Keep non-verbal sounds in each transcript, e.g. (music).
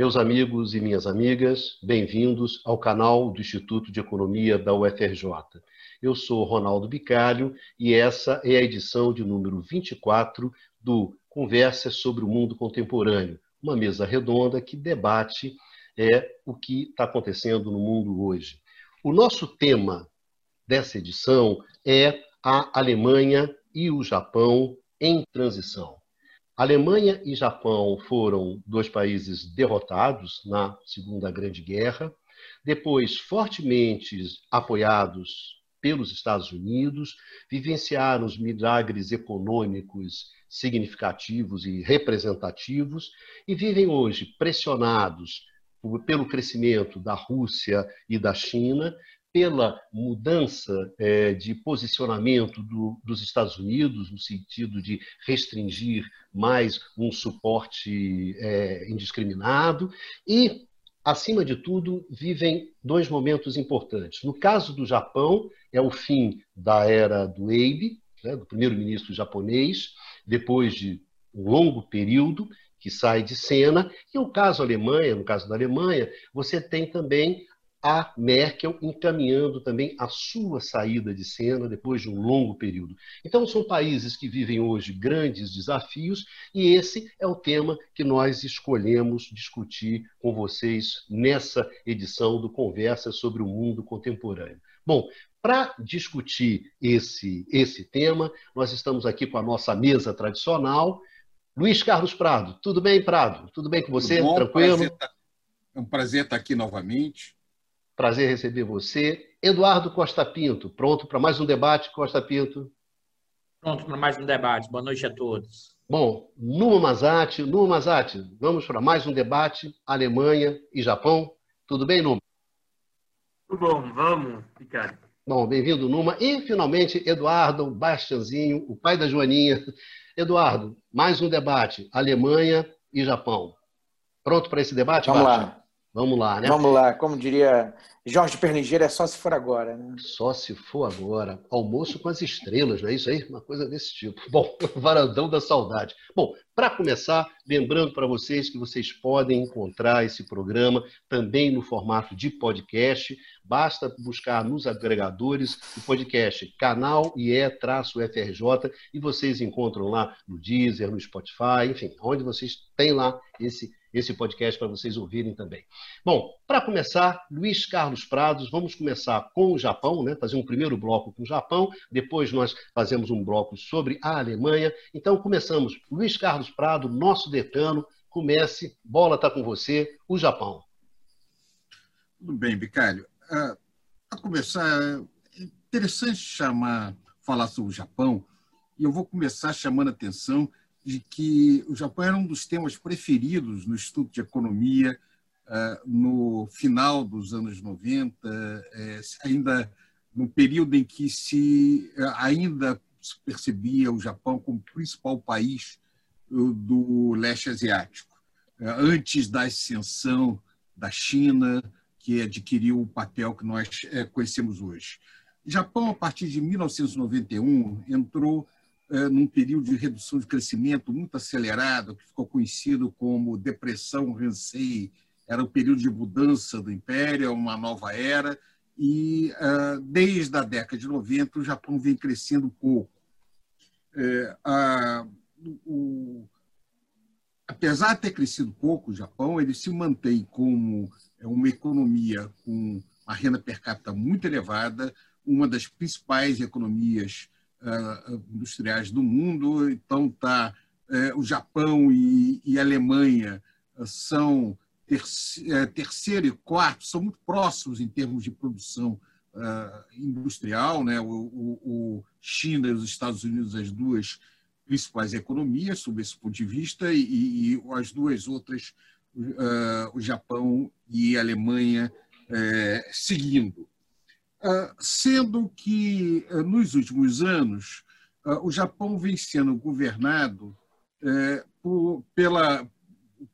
Meus amigos e minhas amigas, bem-vindos ao canal do Instituto de Economia da UFRJ. Eu sou Ronaldo Bicalho e essa é a edição de número 24 do Conversa sobre o Mundo Contemporâneo, uma mesa redonda que debate é, o que está acontecendo no mundo hoje. O nosso tema dessa edição é a Alemanha e o Japão em transição. Alemanha e Japão foram dois países derrotados na Segunda Grande Guerra, depois fortemente apoiados pelos Estados Unidos, vivenciaram os milagres econômicos significativos e representativos e vivem hoje pressionados pelo crescimento da Rússia e da China, pela mudança é, de posicionamento do, dos Estados Unidos, no sentido de restringir mais um suporte é, indiscriminado, e, acima de tudo, vivem dois momentos importantes. No caso do Japão, é o fim da era do Abe, né, do primeiro-ministro japonês, depois de um longo período que sai de cena. E o caso Alemanha, no caso da Alemanha, você tem também a Merkel encaminhando também a sua saída de cena depois de um longo período. Então, são países que vivem hoje grandes desafios e esse é o tema que nós escolhemos discutir com vocês nessa edição do Conversa sobre o Mundo Contemporâneo. Bom, para discutir esse, esse tema, nós estamos aqui com a nossa mesa tradicional. Luiz Carlos Prado, tudo bem, Prado? Tudo bem com você? Bom, Tranquilo? Prazer tá... É um prazer estar aqui novamente. Prazer receber você. Eduardo Costa Pinto, pronto para mais um debate, Costa Pinto? Pronto para mais um debate. Boa noite a todos. Bom, Numa Mazati, Numa Mazati, vamos para mais um debate, Alemanha e Japão. Tudo bem, Numa? Tudo bom, vamos, Ricardo. Bom, bem-vindo, Numa. E, finalmente, Eduardo Bastianzinho, o pai da Joaninha. Eduardo, mais um debate, Alemanha e Japão. Pronto para esse debate, Vamos Bastia? lá. Vamos lá, né? Vamos lá, como diria Jorge Pernigeira, é só se for agora, né? Só se for agora. Almoço com as estrelas, não é isso aí? Uma coisa desse tipo. Bom, (laughs) varandão da saudade. Bom, para começar, lembrando para vocês que vocês podem encontrar esse programa também no formato de podcast. Basta buscar nos agregadores do podcast canal IE-FRJ e vocês encontram lá no Deezer, no Spotify, enfim, onde vocês têm lá esse esse podcast para vocês ouvirem também. Bom, para começar, Luiz Carlos Prados, vamos começar com o Japão, né? fazer um primeiro bloco com o Japão, depois nós fazemos um bloco sobre a Alemanha. Então, começamos. Luiz Carlos Prado, nosso decano, comece, bola está com você, o Japão. Tudo bem, Bicalho. Uh, para começar, é interessante chamar, falar sobre o Japão, e eu vou começar chamando a atenção de que o Japão era um dos temas preferidos no estudo de economia uh, no final dos anos 90, eh, ainda no período em que se uh, ainda se percebia o Japão como principal país do leste asiático, antes da ascensão da China, que adquiriu o papel que nós conhecemos hoje. O Japão, a partir de 1991, entrou num período de redução de crescimento muito acelerado, que ficou conhecido como Depressão Heisei. Era um período de mudança do império, uma nova era, e é, desde a década de 90 o Japão vem crescendo pouco. É, a, o, apesar de ter crescido pouco o Japão, ele se mantém como uma economia com uma renda per capita muito elevada, uma das principais economias industriais do mundo. Então, tá, uh, o Japão e, e Alemanha uh, são terceiro e quarto, são muito próximos em termos de produção industrial. Né? O, o, o, China e os Estados Unidos, as duas principais economias, sob esse ponto de vista, e, e as duas outras, o Japão e a Alemanha, seguindo. Ah, sendo que, ah, nos últimos anos, ah, o Japão vem sendo governado eh, pela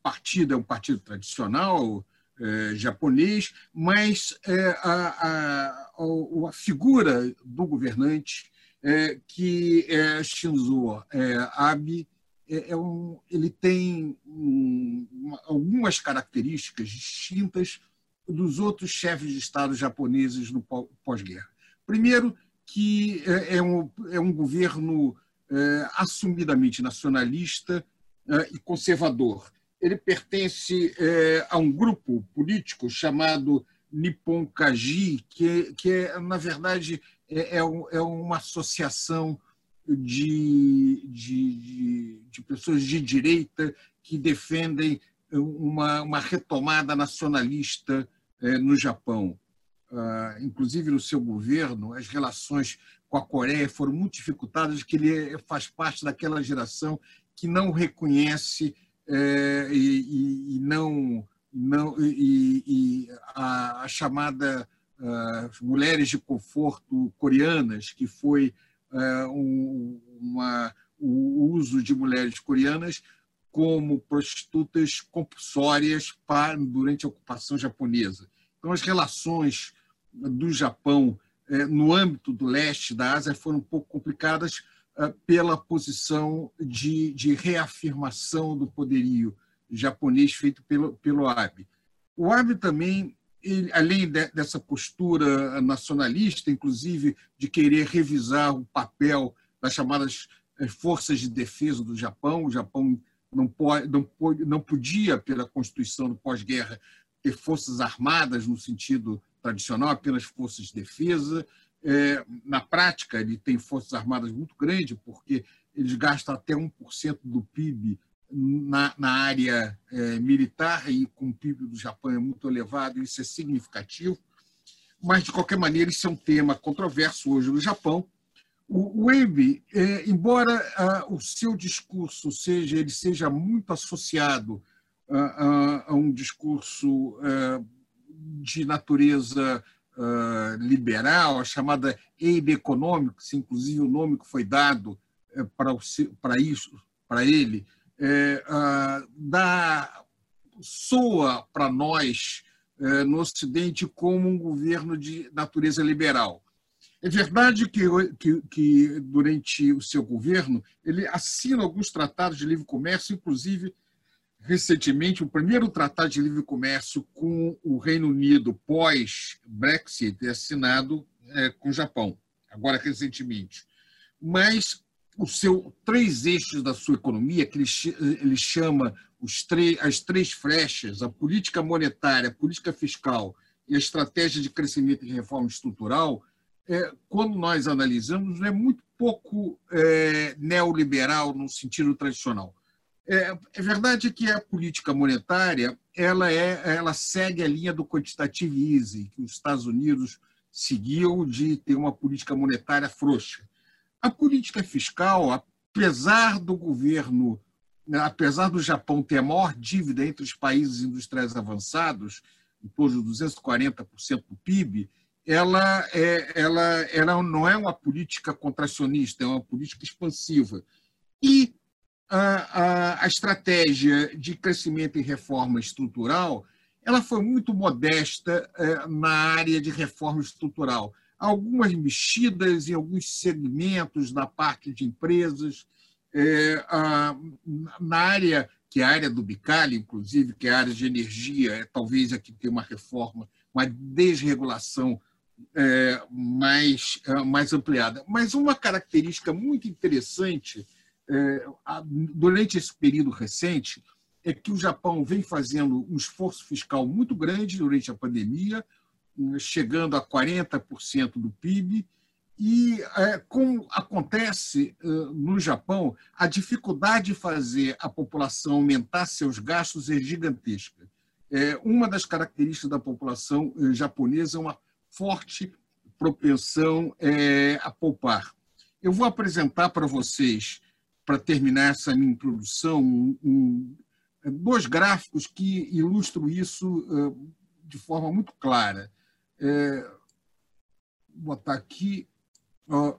partido é um partido tradicional eh, japonês, mas eh, a, a, a, figura do governante, que é Shinzo Abe, é, é um, ele tem um, uma, algumas características distintas dos outros chefes de Estado japoneses no pós-guerra. Primeiro, que é, é um, é um governo é, assumidamente nacionalista é, e conservador. Ele pertence é, a um grupo político chamado Nippon Kaji, que, que é, na verdade, é, é, é uma associação de, de, de, pessoas de direita que defendem uma, uma retomada nacionalista no Japão. Uh, inclusive no seu governo, as relações com a Coreia foram muito dificultadas, que ele faz parte daquela geração que não reconhece é, e, e, não, não e, e a, a, chamada uh, mulheres de conforto coreanas, que foi uh, um, uma, o uso de mulheres coreanas como prostitutas compulsórias para, durante a ocupação japonesa. Então, as relações do Japão eh, no âmbito do leste da Ásia foram um pouco complicadas eh, pela posição de, de reafirmação do poderio japonês feito pelo, pelo Abe. O Abe também, ele, além de, dessa postura nacionalista, inclusive de querer revisar o papel das chamadas eh, forças de defesa do Japão, o Japão não, pode, não, não podia, pela Constituição do pós-guerra, ter forças armadas no sentido tradicional, apenas forças de defesa. É, na prática, ele tem forças armadas muito grandes, porque eles gastam até 1% do PIB na, na área é, militar, e com o PIB do Japão é muito elevado, isso é significativo. Mas, de qualquer maneira, isso é um tema controverso hoje no Japão. O, o é, embora ah, o seu discurso seja, ele seja muito associado a, a um discurso de natureza liberal, a chamada Abe Economics, inclusive o nome que foi dado é, para, para isso, para ele, é, soa para nós é, no Ocidente como um governo de natureza liberal. É verdade que, que, que, durante o seu governo ele assina alguns tratados de livre comércio, inclusive recentemente o primeiro tratado de livre comércio com o Reino Unido pós-Brexit é assinado é, com o Japão, agora recentemente. Mas os seu três eixos da sua economia, que ele, ele chama os as três flechas, a política monetária, a política fiscal e a estratégia de crescimento e reforma estrutural, é, quando nós analisamos, é muito pouco é, neoliberal no sentido tradicional. É, é, verdade que a política monetária ela, é, ela segue a linha do quantitative easing, que os Estados Unidos seguiu de ter uma política monetária frouxa. A política fiscal, apesar do governo, apesar do Japão ter a maior dívida entre os países industriais avançados, em torno de 240% do PIB, ela, é, ela, ela não é uma política contracionista, é uma política expansiva. E a, a, a estratégia de crescimento e reforma estrutural ela foi muito modesta é, na área de reforma estrutural. Algumas mexidas em alguns segmentos da parte de empresas, é, a, na área que é a área do Bicalho, inclusive, que é a área de energia, é, talvez aqui tenha uma reforma, uma desregulação é, mais, é, mais ampliada. Mas uma característica muito interessante é, durante esse período recente é que o Japão vem fazendo um esforço fiscal muito grande durante a pandemia, chegando a 40% do PIB, e, é, como acontece é, no Japão, a dificuldade de fazer a população aumentar seus gastos é gigantesca. Uma das características da população japonesa é uma forte propensão a poupar. Eu vou apresentar para vocês para terminar essa minha introdução, um, dois gráficos que ilustram isso uh, de forma muito clara. É, vou botar aqui. Ó,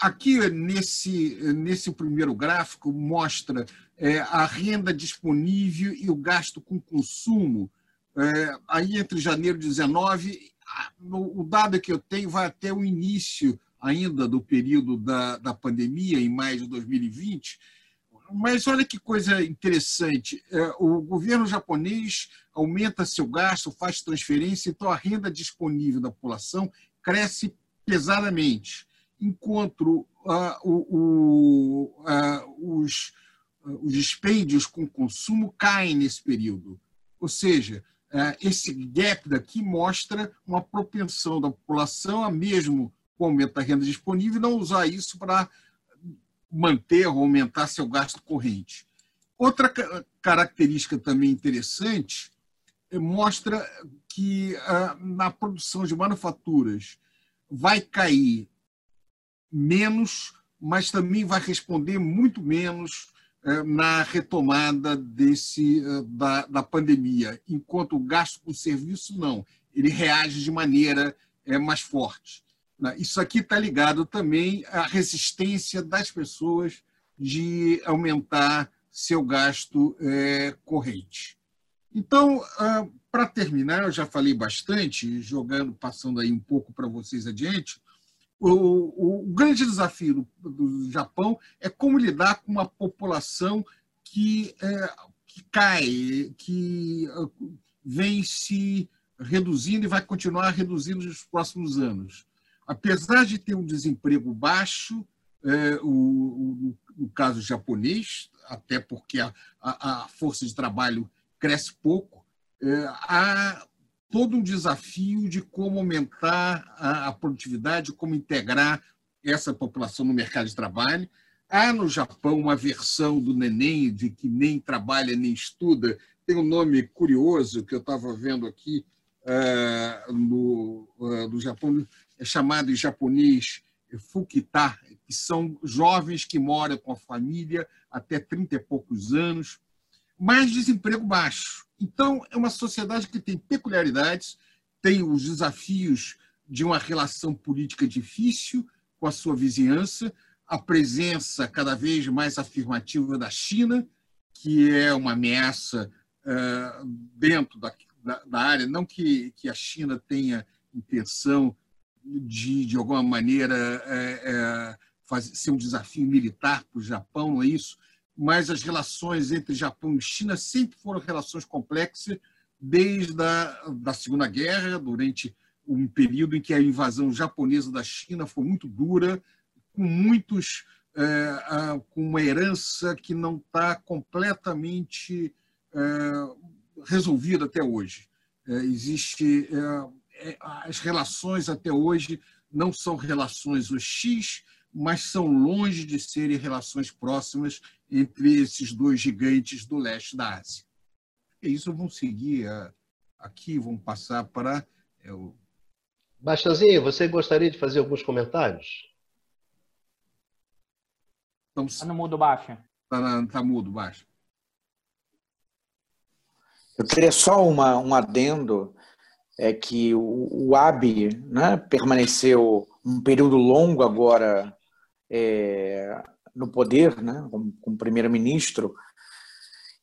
aqui, nesse, nesse primeiro gráfico, mostra é, a renda disponível e o gasto com consumo. É, aí, entre janeiro de 19 no, o dado que eu tenho vai até o início ainda do período da, da pandemia, em maio de 2020. Mas olha que coisa interessante: é, o governo japonês aumenta seu gasto, faz transferência, então a renda disponível da população cresce pesadamente, enquanto uh, o, uh, os, uh, os dispêndios com consumo caem nesse período. Ou seja, esse gap daqui mostra uma propensão da população a mesmo com o aumento da renda disponível, não usar isso para manter ou aumentar seu gasto corrente. Outra característica também interessante é, mostra que ah, na produção de manufaturas vai cair menos, mas também vai responder muito menos eh, na retomada desse, eh, da, da pandemia, enquanto o gasto com serviço não, ele reage de maneira é, mais forte. Né? Isso aqui está ligado também à resistência das pessoas de aumentar seu gasto é, corrente. Então, ah, para terminar, eu já falei bastante, jogando, passando aí um pouco para vocês adiante. O, o, grande desafio do, do, Japão é como lidar com uma população que, é, que cai, que ah, vem se reduzindo e vai continuar reduzindo nos próximos anos. Apesar de ter um desemprego baixo, é, o, o, no caso japonês, até porque a, a, a força de trabalho cresce pouco, é, há todo um desafio de como aumentar a, a, produtividade, como integrar essa população no mercado de trabalho. Há no Japão uma versão do neném de que nem trabalha nem estuda, tem um nome curioso que eu estava vendo aqui uh, no, uh, no Japão, é chamado em japonês fukita, que são jovens que moram com a família até 30 e poucos anos, mas desemprego baixo. Então, é uma sociedade que tem peculiaridades, tem os desafios de uma relação política difícil com a sua vizinhança, a presença cada vez mais afirmativa da China, que é uma ameaça uh, dentro da, da, da, área, não que, que a China tenha intenção de, de alguma maneira, é, é, fazer, ser um desafio militar para o Japão, não é isso? Mas as relações entre Japão e China sempre foram relações complexas, desde a da Segunda Guerra, durante um período em que a invasão japonesa da China foi muito dura, com muitos é, com uma herança que não está completamente é, resolvida até hoje. É, existe é, é, as relações até hoje não são relações hostis, mas são longe de serem relações próximas entre esses dois gigantes do leste da Ásia. É isso, vamos seguir aqui, vamos passar para. É, o... Bastanzinho, você gostaria de fazer alguns comentários? Está no mudo baixo. Está tá mudo baixo. Eu queria só uma, um adendo é que o, o Abe né, permaneceu um período longo agora é, no poder, né, como, como primeiro-ministro,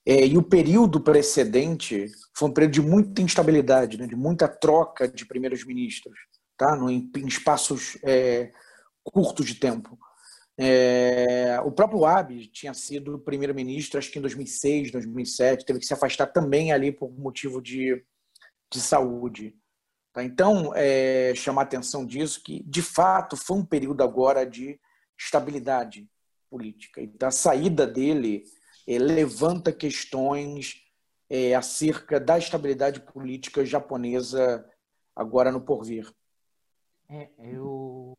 é, e o período precedente foi um período de muita instabilidade, né, de muita troca de primeiros ministros, tá, no, em, espaços é, curtos de tempo. É, o próprio Abe tinha sido primeiro-ministro, acho que em 2006, 2007, teve que se afastar também ali por motivo de de saúde. Tá? Então, é, chamar atenção disso, que de fato foi um período agora de estabilidade política. E a saída dele é, levanta questões é, acerca da estabilidade política japonesa agora no porvir. É, eu...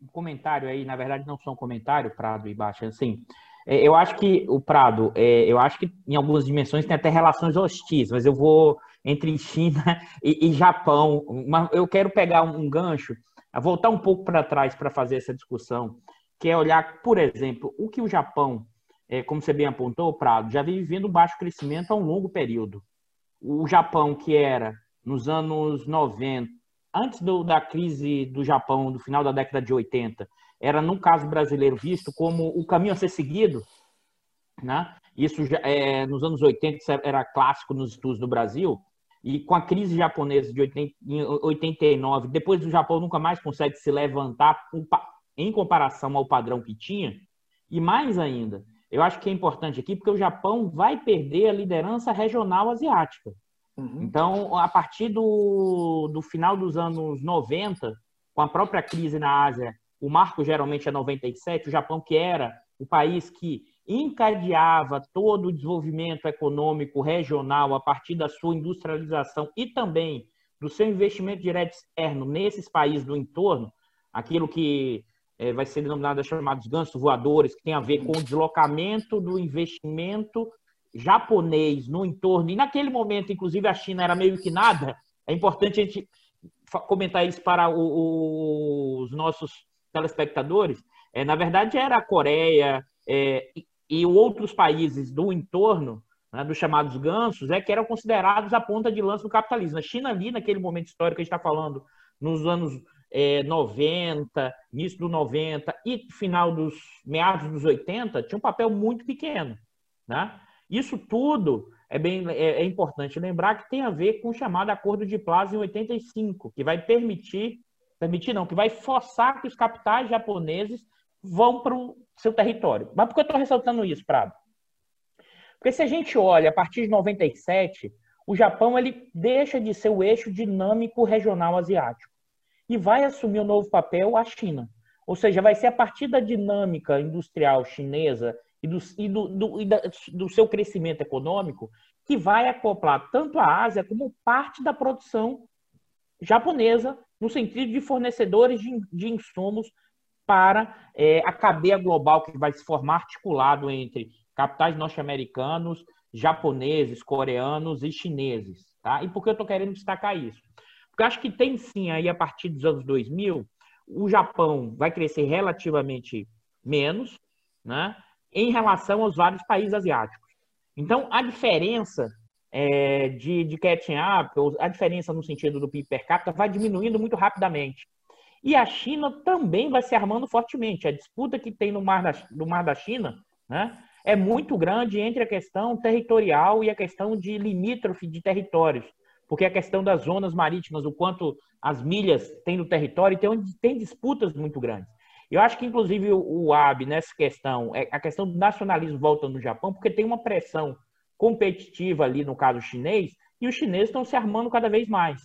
Um comentário aí, na verdade não só um comentário, Prado e Baixa, assim, é, eu acho que o Prado, é, eu acho que em algumas dimensões tem até relações hostis, mas eu vou entre China (laughs) e, e Japão. Mas eu quero pegar um gancho, voltar um pouco para trás para fazer essa discussão, que é olhar, por exemplo, o que o Japão, é, como você bem apontou, Prado, já vem vivendo baixo crescimento há um longo período. O Japão, que era nos anos 90, antes do, da crise do Japão, do final da década de 80, era, no caso brasileiro, visto como o caminho a ser seguido, né? Isso já, é, nos anos 80 era clássico nos estudos do Brasil e com a crise japonesa de 80, 89, depois o Japão nunca mais consegue se levantar em comparação ao padrão que tinha, e mais ainda, eu acho que é importante aqui porque o Japão vai perder a liderança regional asiática. Uhum. Então, a partir do, do final dos anos 90, com a própria crise na Ásia, o marco geralmente é 97, o Japão que era o país que encadeava todo o desenvolvimento econômico regional a partir da sua industrialização e também do seu investimento direto externo nesses países do entorno, aquilo que é, vai ser denominado chamados gansos voadores, que tem a ver com o deslocamento do investimento japonês no entorno. E naquele momento, inclusive, a China era meio que nada. É importante a gente comentar isso para o, os nossos telespectadores. É, na verdade, era a Coreia, é, e outros países do entorno, né, dos chamados gansos, é que eram considerados a ponta de lança do capitalismo. A China ali, naquele momento histórico que a gente está falando, nos anos é, 90, início do 90 e final dos meados dos 80, tinha um papel muito pequeno. Né? Isso tudo é, bem, é, é importante lembrar que tem a ver com o chamado Acordo de Plaza em 85, que vai permitir, permitir não, que vai forçar que os capitais japoneses vão para o seu território. Mas por que eu estou ressaltando isso, Prado? Porque se a gente olha a partir de 97, o Japão ele deixa de ser o eixo dinâmico regional asiático e vai assumir o um novo papel a China. Ou seja, vai ser a partir da dinâmica industrial chinesa e do, e do, do, e da, do seu crescimento econômico que vai acoplar tanto a Ásia como parte da produção japonesa, no sentido de fornecedores de, de insumos para é, a cadeia global que vai se formar articulado entre capitais norte-americanos, japoneses, coreanos e chineses. Tá? E por que eu estou querendo destacar isso? Porque acho que tem sim aí, a partir dos anos 2000, o Japão vai crescer relativamente menos né, em relação aos vários países asiáticos. Então, a diferença é, de, de catching up, a diferença no sentido do PIB per capita, vai diminuindo muito rapidamente. E a China também vai se armando fortemente. A disputa que tem no Mar da, no Mar da China né, é muito grande entre a questão territorial e a questão de limítrofe de territórios. Porque a questão das zonas marítimas, o quanto as milhas têm no território, tem, tem disputas muito grandes. Eu acho que, inclusive, o, o AB nessa questão, é a questão do nacionalismo volta no Japão, porque tem uma pressão competitiva ali, no caso chinês, e os chineses estão se armando cada vez mais.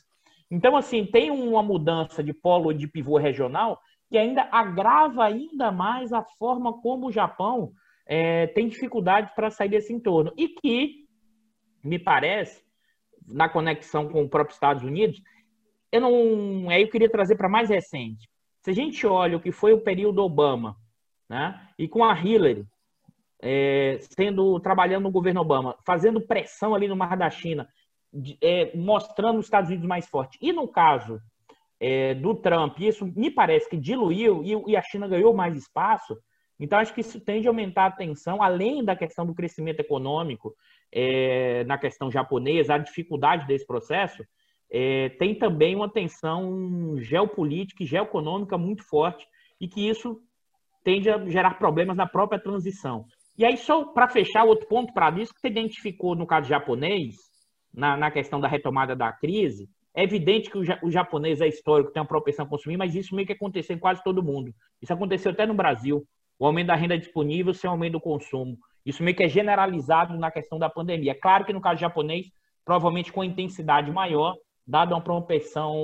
Então, assim, tem uma mudança de polo de pivô regional que ainda agrava ainda mais a forma como o Japão é, tem dificuldade para sair desse entorno. E que, me parece, na conexão com o próprio Estados Unidos, eu não. Aí eu queria trazer para mais recente. Se a gente olha o que foi o período Obama, né, e com a Hillary é, sendo trabalhando no governo Obama, fazendo pressão ali no Mar da China, é, mostrando os Estados Unidos mais forte. E no caso é, do Trump, isso me parece que diluiu e, e, a China ganhou mais espaço. Então, acho que isso tende a aumentar a tensão, além da questão do crescimento econômico, é, na questão japonesa, a dificuldade desse processo, é, tem também uma tensão geopolítica e geoeconômica muito forte, e que isso tende a gerar problemas na própria transição. E aí, só para fechar, outro ponto para isso que você identificou no caso japonês, na, na questão da retomada da crise, é evidente que o, o, japonês é histórico, tem uma propensão a consumir, mas isso meio que aconteceu em quase todo mundo. Isso aconteceu até no Brasil. O aumento da renda disponível sem aumento do consumo. Isso meio que é generalizado na questão da pandemia. É claro que no caso japonês, provavelmente com intensidade maior, dada uma propensão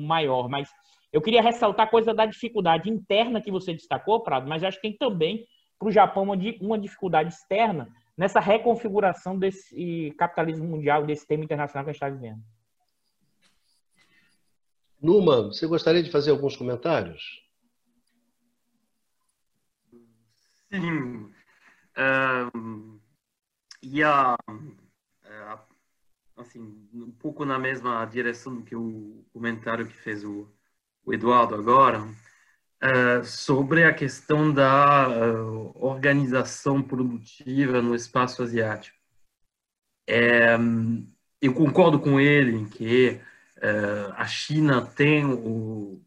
maior. Mas eu queria ressaltar a coisa da dificuldade interna que você destacou, Prado, mas acho que tem também para o Japão uma, uma dificuldade externa nessa reconfiguração desse capitalismo mundial, desse tema internacional que a gente está vivendo. Numa, você gostaria de fazer alguns comentários? Sim. Um, e a, assim, um pouco na mesma direção que o comentário que fez o, o Eduardo agora, uh, sobre a questão da uh, organização produtiva no espaço asiático. É, eu concordo com ele que uh, a China tem o,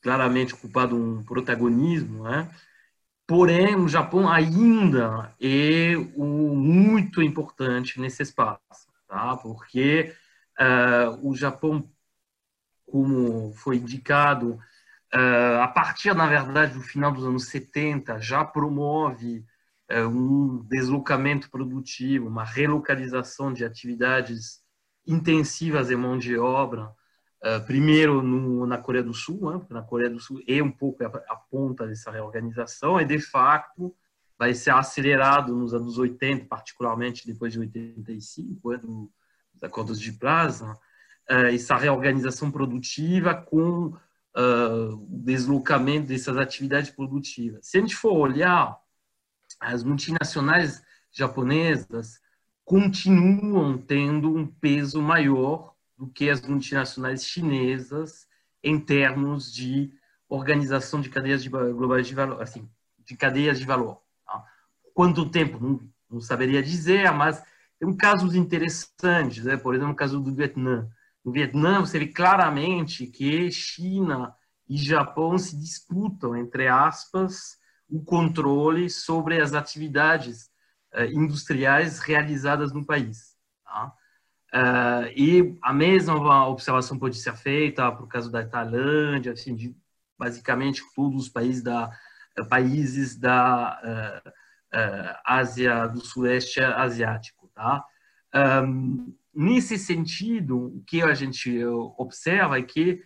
claramente ocupado um protagonismo, né? Porém o Japão ainda é o, muito importante nesse espaço, tá? porque o Japão, como foi indicado, a partir, na verdade, do final dos anos 70, já promove um deslocamento produtivo, uma relocalização de atividades intensivas em mão de obra, Uh, primeiro no, na Coreia do Sul, né? porque na Coreia do Sul é um pouco a, a, ponta dessa reorganização, e de fato vai ser acelerado nos anos 80, particularmente depois de 85, né? Do, dos acordos de Plaza, uh, essa reorganização produtiva com uh, o deslocamento dessas atividades produtivas. Se a gente for olhar, as multinacionais japonesas continuam tendo um peso maior do que as multinacionais chinesas em termos de organização de cadeias de globais de valor, assim, de cadeias de valor. Tá? Quanto tempo? Não, não, saberia dizer, mas tem casos interessantes, né? por exemplo, o caso do Vietnã. No Vietnã, você vê claramente que China e Japão se disputam, entre aspas, o controle sobre as atividades eh, industriais realizadas no país. Tá? Uh, e a mesma observação pode ser feita por caso da Tailândia, assim, de basicamente todos os países da, eh, países da uh, uh, Ásia, do Sudeste Asiático. Tá? Um, nesse sentido, o que a gente observa é que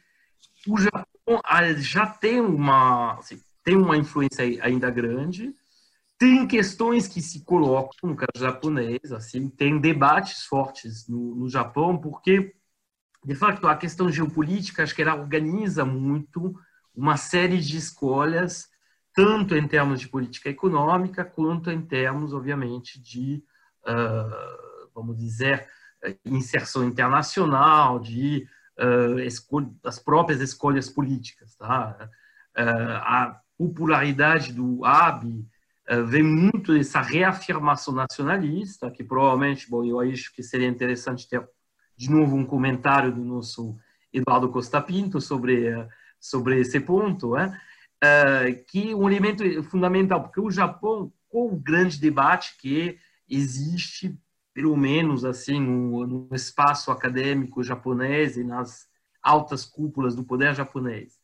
o Japão ah, já tem uma, assim, tem uma influência ainda grande, tem questões que se colocam no caso japonês, assim, tem debates fortes no, no Japão, porque, de fato, a questão geopolítica, acho que ela organiza muito uma série de escolhas, tanto em termos de política econômica, quanto em termos, obviamente, de, uh, vamos dizer, inserção internacional, de uh, as próprias escolhas políticas. Tá? Uh, a popularidade do Abe vem muito dessa reafirmação nacionalista, que provavelmente, bom, eu acho que seria interessante ter de novo um comentário do nosso Eduardo Costa Pinto sobre, eh, sobre esse ponto, né? que é um elemento fundamental, porque o Japão, com o grande debate que existe, pelo menos assim, no espaço acadêmico japonês e nas altas cúpulas do poder japonês,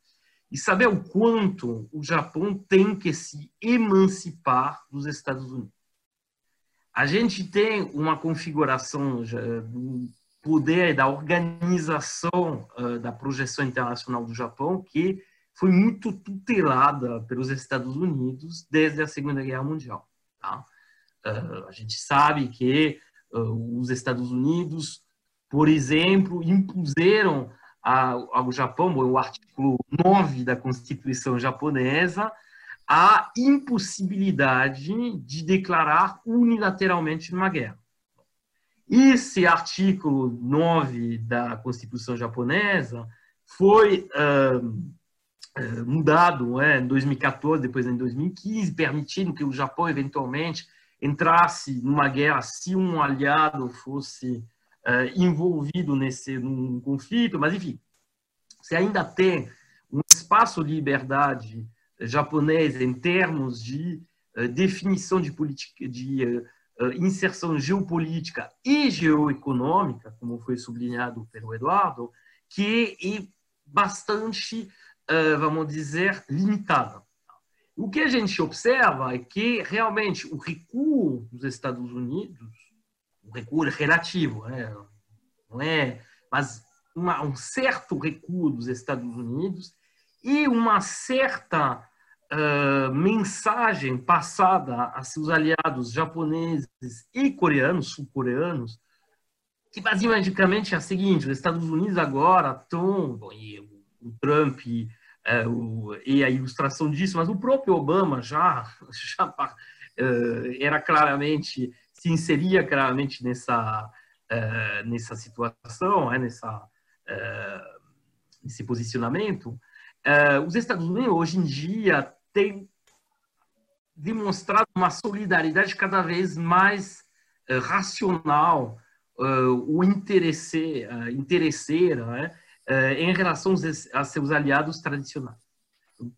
e saber o quanto o Japão tem que se emancipar dos Estados Unidos. A gente tem uma configuração do poder da organização da projeção internacional do Japão que foi muito tutelada pelos Estados Unidos desde a Segunda Guerra Mundial. Tá? A gente sabe que os Estados Unidos, por exemplo, impuseram ao Japão, o artigo 9 da Constituição japonesa, a impossibilidade de declarar unilateralmente uma guerra. Esse artigo 9 da Constituição japonesa foi uh, mudado é, em 2014, depois em 2015, permitindo que o Japão eventualmente entrasse numa guerra se um aliado fosse uh, envolvido nesse num conflito, mas enfim, você ainda tem um espaço de liberdade japonês em termos de uh, definição de política, de uh, inserção geopolítica e geoeconômica, como foi sublinhado pelo Eduardo, que é bastante, vamos dizer, limitada. O que a gente observa é que realmente o recuo dos Estados Unidos um recuo relativo, né? não é, mas uma, um certo recuo dos Estados Unidos e uma certa uh, mensagem passada a seus aliados japoneses e coreanos, sul-coreanos, que basicamente é a seguinte: os Estados Unidos agora estão, e o Trump uh, o, e a ilustração disso, mas o próprio Obama já, (laughs) já uh, era claramente se inseria claramente nessa, uh, nessa situação, né, nessa, uh, nesse posicionamento, uh, os Estados Unidos hoje em dia têm demonstrado uma solidariedade cada vez mais racional, o interesse, interesseira, né, em relação a seus aliados tradicionais.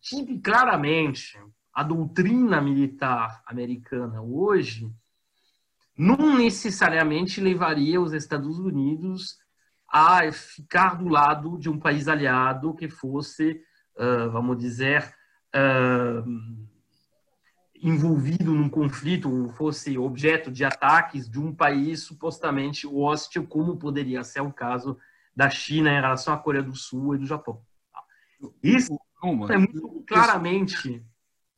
Tipo, claramente, a doutrina militar americana hoje não necessariamente levaria os Estados Unidos a ficar do lado de um país aliado que fosse, uh, vamos dizer, uh, envolvido num conflito, fosse objeto de ataques de um país supostamente hostil, como poderia ser o caso da China em relação à Coreia do Sul e do Japão. Isso é muito claramente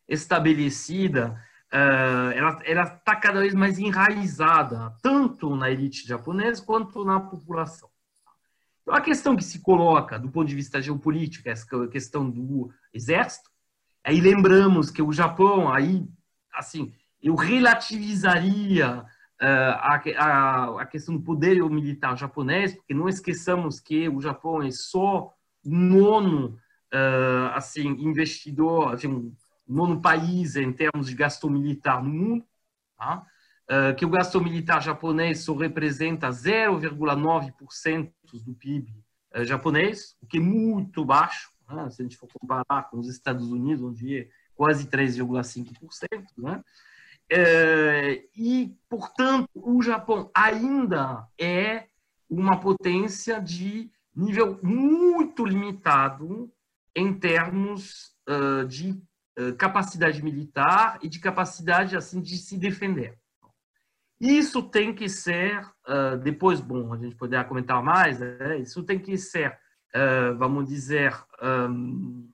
estabelecida, uh, ela está cada vez mais enraizada, tanto na elite japonesa quanto na população. Então, a questão que se coloca do ponto de vista geopolítico, essa questão do exército, aí lembramos que o Japão, aí, assim, eu relativizaria uh, a, a, a, questão do poder militar japonês, porque não esqueçamos que o Japão é só o nono, uh, assim, investidor, assim, nono país em termos de gasto militar no mundo, tá? uh, que o gasto militar japonês só representa 0,9% do PIB eh, japonês, o que é muito baixo, né? se a gente for comparar com os Estados Unidos, onde é quase 3,5%. Né? Uh, e, portanto, o Japão ainda é uma potência de nível muito limitado em termos de eh, capacidade militar e de capacidade assim de se defender. Isso tem que ser, uh, depois, bom, a gente poderá comentar mais, né? isso tem que ser, uh, vamos dizer, um,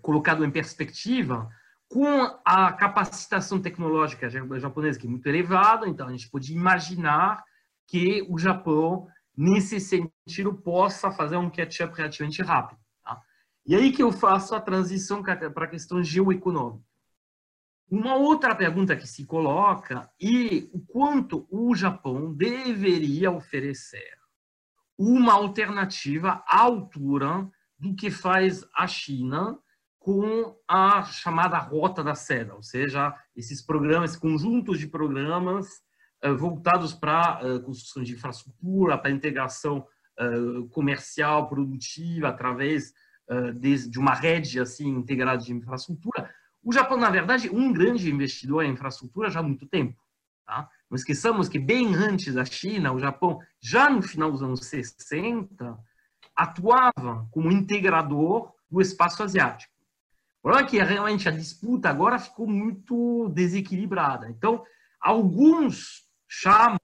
colocado em perspectiva com a capacitação tecnológica japonesa, que é muito elevada, então a gente pode imaginar que o Japão, nesse sentido, possa fazer um catch-up relativamente rápido. E aí que eu faço a transição para a questão geoeconômica. Uma outra pergunta que se coloca é o quanto o Japão deveria oferecer uma alternativa à altura do que faz a China com a chamada Rota da Seda, ou seja, esses programas, conjuntos de programas uh, voltados para a uh, construção de infraestrutura, para a integração uh, comercial, produtiva, através de uma rede assim integrada de infraestrutura. O Japão, na verdade, é um grande investidor em infraestrutura já há muito tempo. Tá? Não esqueçamos que bem antes da China, o Japão, já no final dos anos 60, atuava como integrador do espaço asiático. O problema é que realmente a disputa agora ficou muito desequilibrada. Então, alguns chamam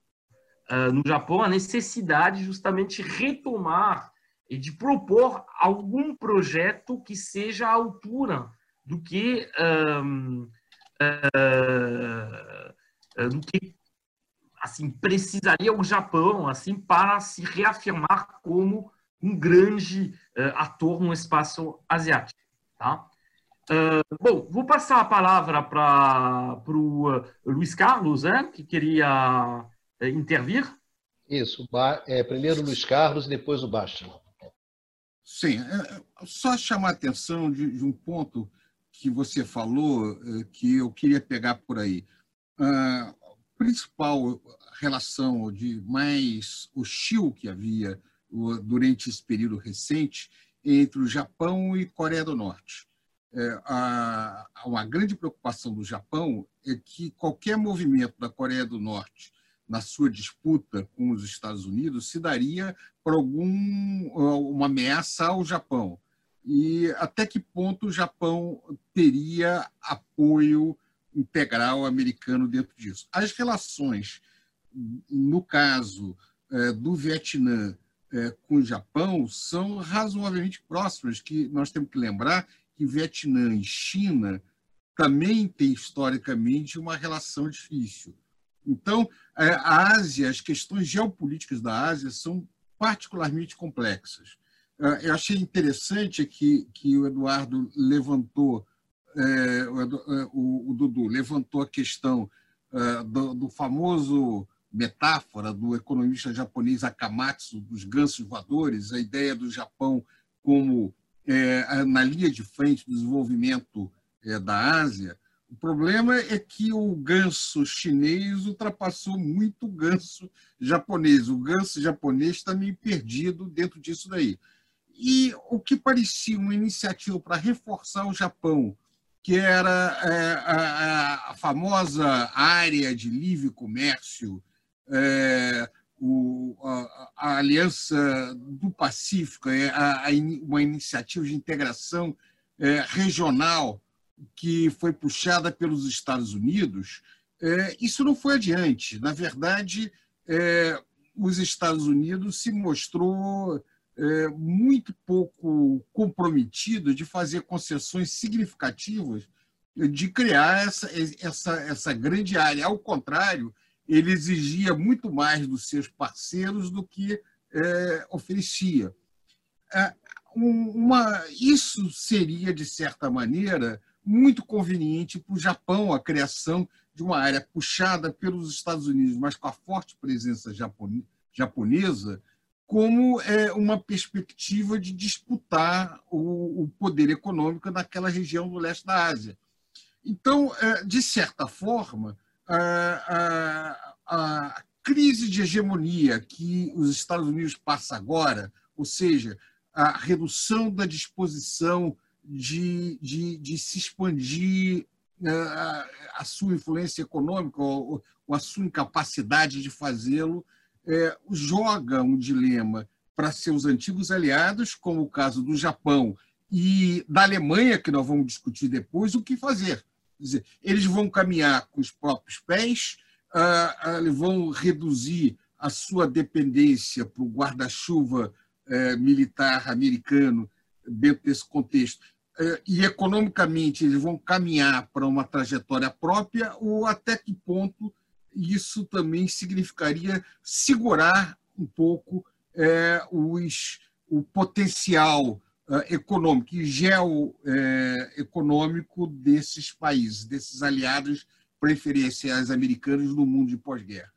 uh, no Japão a necessidade justamente de retomar e de propor algum projeto que seja à altura do que, uh, do que assim precisaria o Japão assim para se reafirmar como um grande uh, ator no espaço asiático. Tá? Uh, bom, vou passar a palavra para o Luiz Carlos, né, que queria intervir. Isso, é, primeiro o Luiz Carlos e depois o Bastian. Sim, é, é, só chamar a atenção de, de um ponto que você falou é, que eu queria pegar por aí. A principal relação de mais hostil que havia durante esse período recente entre o Japão e Coreia do Norte. É, a, uma grande preocupação do Japão é que qualquer movimento da Coreia do Norte na sua disputa com os Estados Unidos se daria por algum uma ameaça ao Japão e até que ponto o Japão teria apoio integral americano dentro disso. As relações, no caso é, do Vietnã é, com o Japão, são razoavelmente próximas, que nós temos que lembrar que Vietnã e China também têm historicamente uma relação difícil. Então, é, a Ásia, as questões geopolíticas da Ásia são particularmente complexas. É, eu achei interessante que, que o Eduardo levantou, é, o, o, Dudu levantou a questão do, do, famoso metáfora do economista japonês Akamatsu, dos gansos voadores, a ideia do Japão como na linha de frente do desenvolvimento da Ásia, o problema é que o ganso chinês ultrapassou muito o ganso japonês. O ganso japonês está meio perdido dentro disso daí. E o que parecia uma iniciativa para reforçar o Japão, que era é, a, a, famosa área de livre comércio, é, o, a, a, Aliança do Pacífico, é a, uma iniciativa de integração é, regional que foi puxada pelos Estados Unidos, é, isso não foi adiante. Na verdade, é, os Estados Unidos se mostrou é, muito pouco comprometido de fazer concessões significativas de criar essa, essa, essa grande área. Ao contrário, ele exigia muito mais dos seus parceiros do que é, oferecia. É, uma, isso seria, de certa maneira, muito conveniente para o Japão, a criação de uma área puxada pelos Estados Unidos, mas com a forte presença japonesa, como é, uma perspectiva de disputar o, poder econômico naquela região do leste da Ásia. Então, é, de certa forma, a, a, a crise de hegemonia que os Estados Unidos passa agora, ou seja, a redução da disposição de, de, de se expandir a, é, a sua influência econômica ou, ou, a sua incapacidade de fazê-lo, é, joga um dilema para seus antigos aliados, como o caso do Japão e da Alemanha, que nós vamos discutir depois, o que fazer dizer, eles vão caminhar com os próprios pés, ah, vão reduzir a sua dependência para o guarda-chuva eh, militar americano dentro desse contexto. Eh, e economicamente eles vão caminhar para uma trajetória própria ou até que ponto isso também significaria segurar um pouco eh, os, o potencial eh, econômico e geoeconômico eh, desses países, desses aliados preferenciais americanos no mundo de pós-guerra.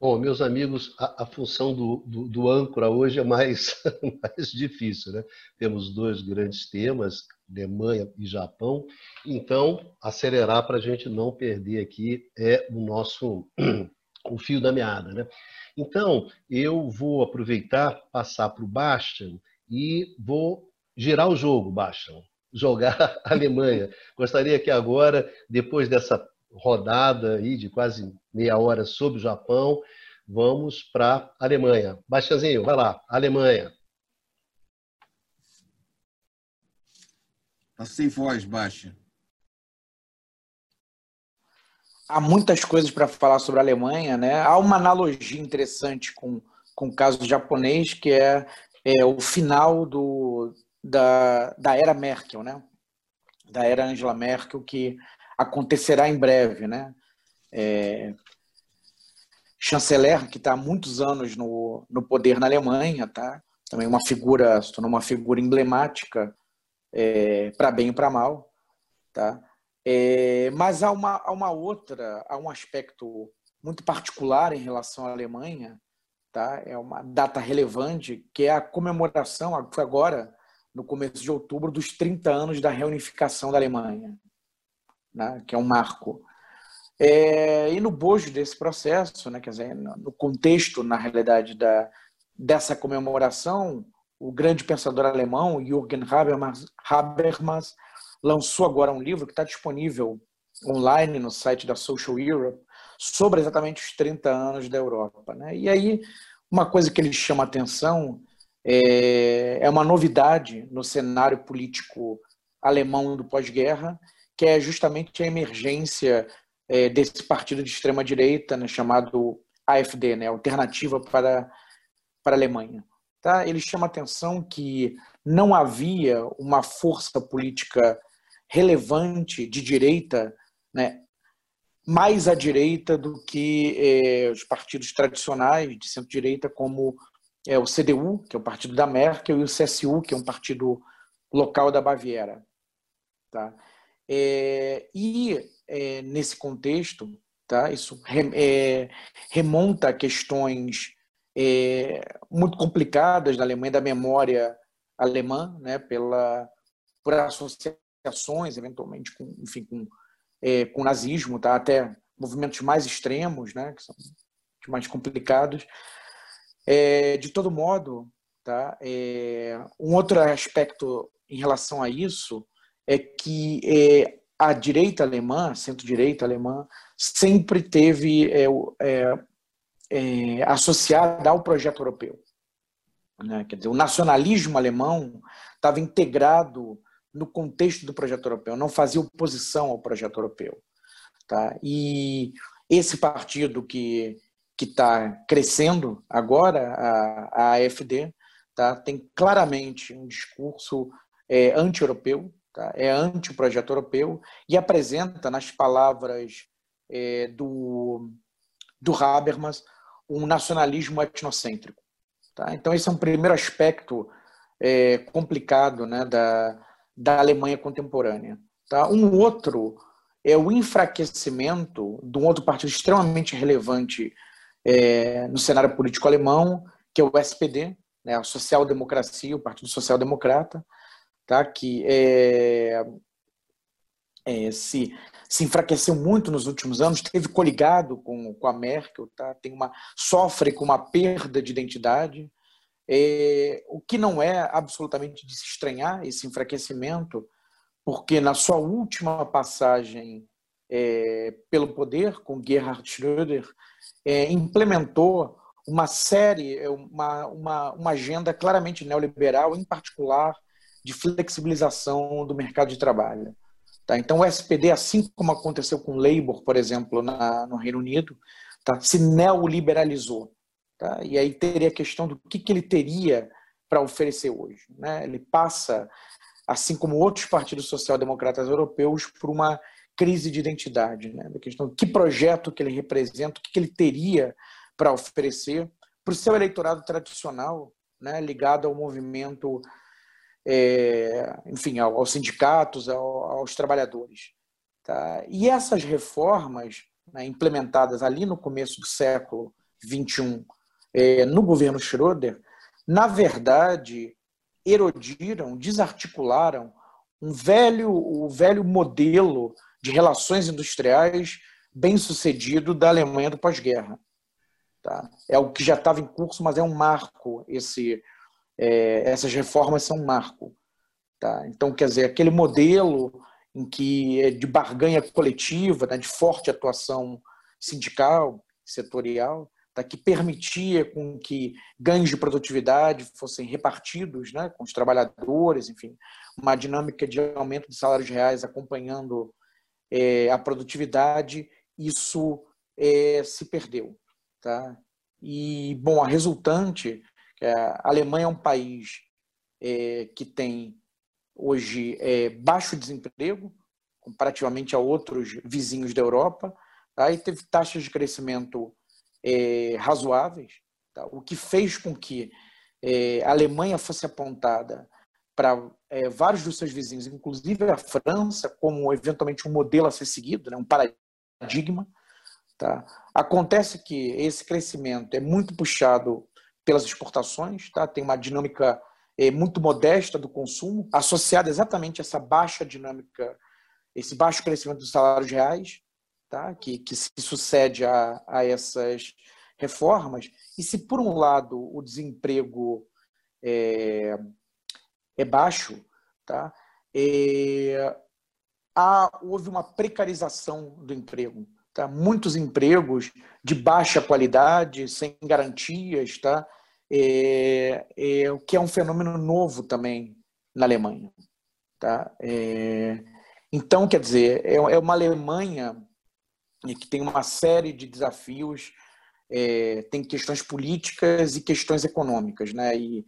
Bom, meus amigos, a, a função do, do, do, âncora hoje é mais, (laughs) mais difícil. Né? Temos dois grandes temas, Alemanha e Japão. Então, acelerar para a gente não perder aqui é o nosso (clears throat) o fio da meada. Né? Então, eu vou aproveitar, passar para o Bastian e vou girar o jogo, Bastian. Jogar (laughs) a Alemanha. Gostaria que agora, depois dessa rodada aí de quase meia hora sobre o Japão, vamos para a Alemanha. Bastianzinho, vai lá, Alemanha. Está sem voz, Baixa há muitas coisas para falar sobre a Alemanha, né? Há uma analogia interessante com, com o caso japonês, que é, é o final do, da, da era Merkel, né? Da era Angela Merkel, que acontecerá em breve, né? É, chanceler que está há muitos anos no, no poder na Alemanha, tá? Também uma figura, se tornou uma figura emblemática é, para bem e para mal, tá? É, mas há uma, há uma outra, há um aspecto muito particular em relação à Alemanha, tá? é uma data relevante, que é a comemoração, agora, no começo de outubro, dos 30 anos da reunificação da Alemanha, né? que é um marco. É, e no bojo desse processo, né? quer dizer, no contexto, na realidade, da, dessa comemoração, o grande pensador alemão, Jürgen Habermas, Habermas lançou agora um livro que está disponível online no site da Social Europe sobre exatamente os 30 anos da Europa. Né? E aí, uma coisa que ele chama atenção é, é uma novidade no cenário político alemão do pós-guerra, que é justamente a emergência é, desse partido de extrema-direita, né, chamado AfD, né, Alternativa para, para a Alemanha. Tá? Ele chama atenção que não havia uma força política relevante de direita, né, mais à direita do que eh, os partidos tradicionais de centro-direita, como é, o CDU, que é o partido da Merkel, e o CSU, que é um partido local da Baviera. Tá? É, e é, nesse contexto, tá, isso é, remonta a questões é, muito complicadas da Alemanha, da memória alemã, né, pela, por associações, eventualmente, com, enfim, com, é, com nazismo, tá? até movimentos mais extremos, né? que são mais complicados. É, de todo modo, tá? Um outro aspecto em relação a isso é que é, a direita alemã, centro-direita alemã, sempre teve é, é, associada ao projeto europeu. Né? Quer dizer, o nacionalismo alemão estava integrado no contexto do projeto europeu, não fazia oposição ao projeto europeu. Tá? E esse partido que que está crescendo agora, a, a AFD, tá? tem claramente um discurso é, anti-europeu, tá? é anti-projeto europeu e apresenta, nas palavras é, do, do Habermas, um nacionalismo etnocêntrico. Tá? Então, esse é um primeiro aspecto é, complicado né, da, da Alemanha contemporânea. Tá? Um outro é o enfraquecimento de um outro partido extremamente relevante é, no cenário político alemão, que é o SPD, né, a social-democracia, o Partido Social Democrata, tá, que é, é, se, se enfraqueceu muito nos últimos anos, teve coligado com, com a Merkel, tá, tem uma, sofre com uma perda de identidade, é, o que não é absolutamente de se estranhar, esse enfraquecimento, porque na sua última passagem é, pelo poder, com Gerhard Schröder, é, implementou uma série, uma, uma, uma agenda claramente neoliberal, em particular de flexibilização do mercado de trabalho. Tá? Então, o SPD, assim como aconteceu com o Labour, por exemplo, na, no Reino Unido, tá? se neoliberalizou. Tá? E aí teria a questão do que, que ele teria para oferecer hoje. Né? Ele passa, assim como outros partidos social-democratas europeus, por uma crise de identidade, né? da questão que projeto que ele representa, o que ele teria para oferecer para o seu eleitorado tradicional, né? ligado ao movimento, é, enfim, aos sindicatos, aos trabalhadores. Tá? E essas reformas né, implementadas ali no começo do século XXI é, no governo Schroeder, na verdade, erodiram, desarticularam um velho, o velho modelo de relações industriais bem sucedido da Alemanha do pós-guerra. Tá? É o que já estava em curso, mas é um marco. Esse, é, essas reformas são um marco. Tá? Então, quer dizer, aquele modelo em que é de barganha coletiva, né, de forte atuação sindical, setorial, tá, que permitia com que ganhos de produtividade fossem repartidos né, com os trabalhadores, enfim, uma dinâmica de aumento de salários reais acompanhando é, a produtividade, isso é, se perdeu. Tá? E, bom, a resultante, a Alemanha é um país é, que tem hoje é, baixo desemprego, comparativamente a outros vizinhos da Europa, tá? e teve taxas de crescimento é, razoáveis, tá? o que fez com que é, a Alemanha fosse apontada para é, vários dos seus vizinhos, inclusive a França, como eventualmente um modelo a ser seguido, né, um paradigma. Tá? Acontece que esse crescimento é muito puxado pelas exportações, tá? tem uma dinâmica é, muito modesta do consumo, associada exatamente a essa baixa dinâmica, esse baixo crescimento dos salários reais, tá? que, que se sucede a, a essas reformas. E se, por um lado, o desemprego é, é baixo, tá? É, há, houve uma precarização do emprego. Tá? Muitos empregos de baixa qualidade, sem garantias, tá? É, é, que é um fenômeno novo também na Alemanha. Tá? É, então, quer dizer, é, é uma Alemanha que tem uma série de desafios, é, tem questões políticas e questões econômicas, né? E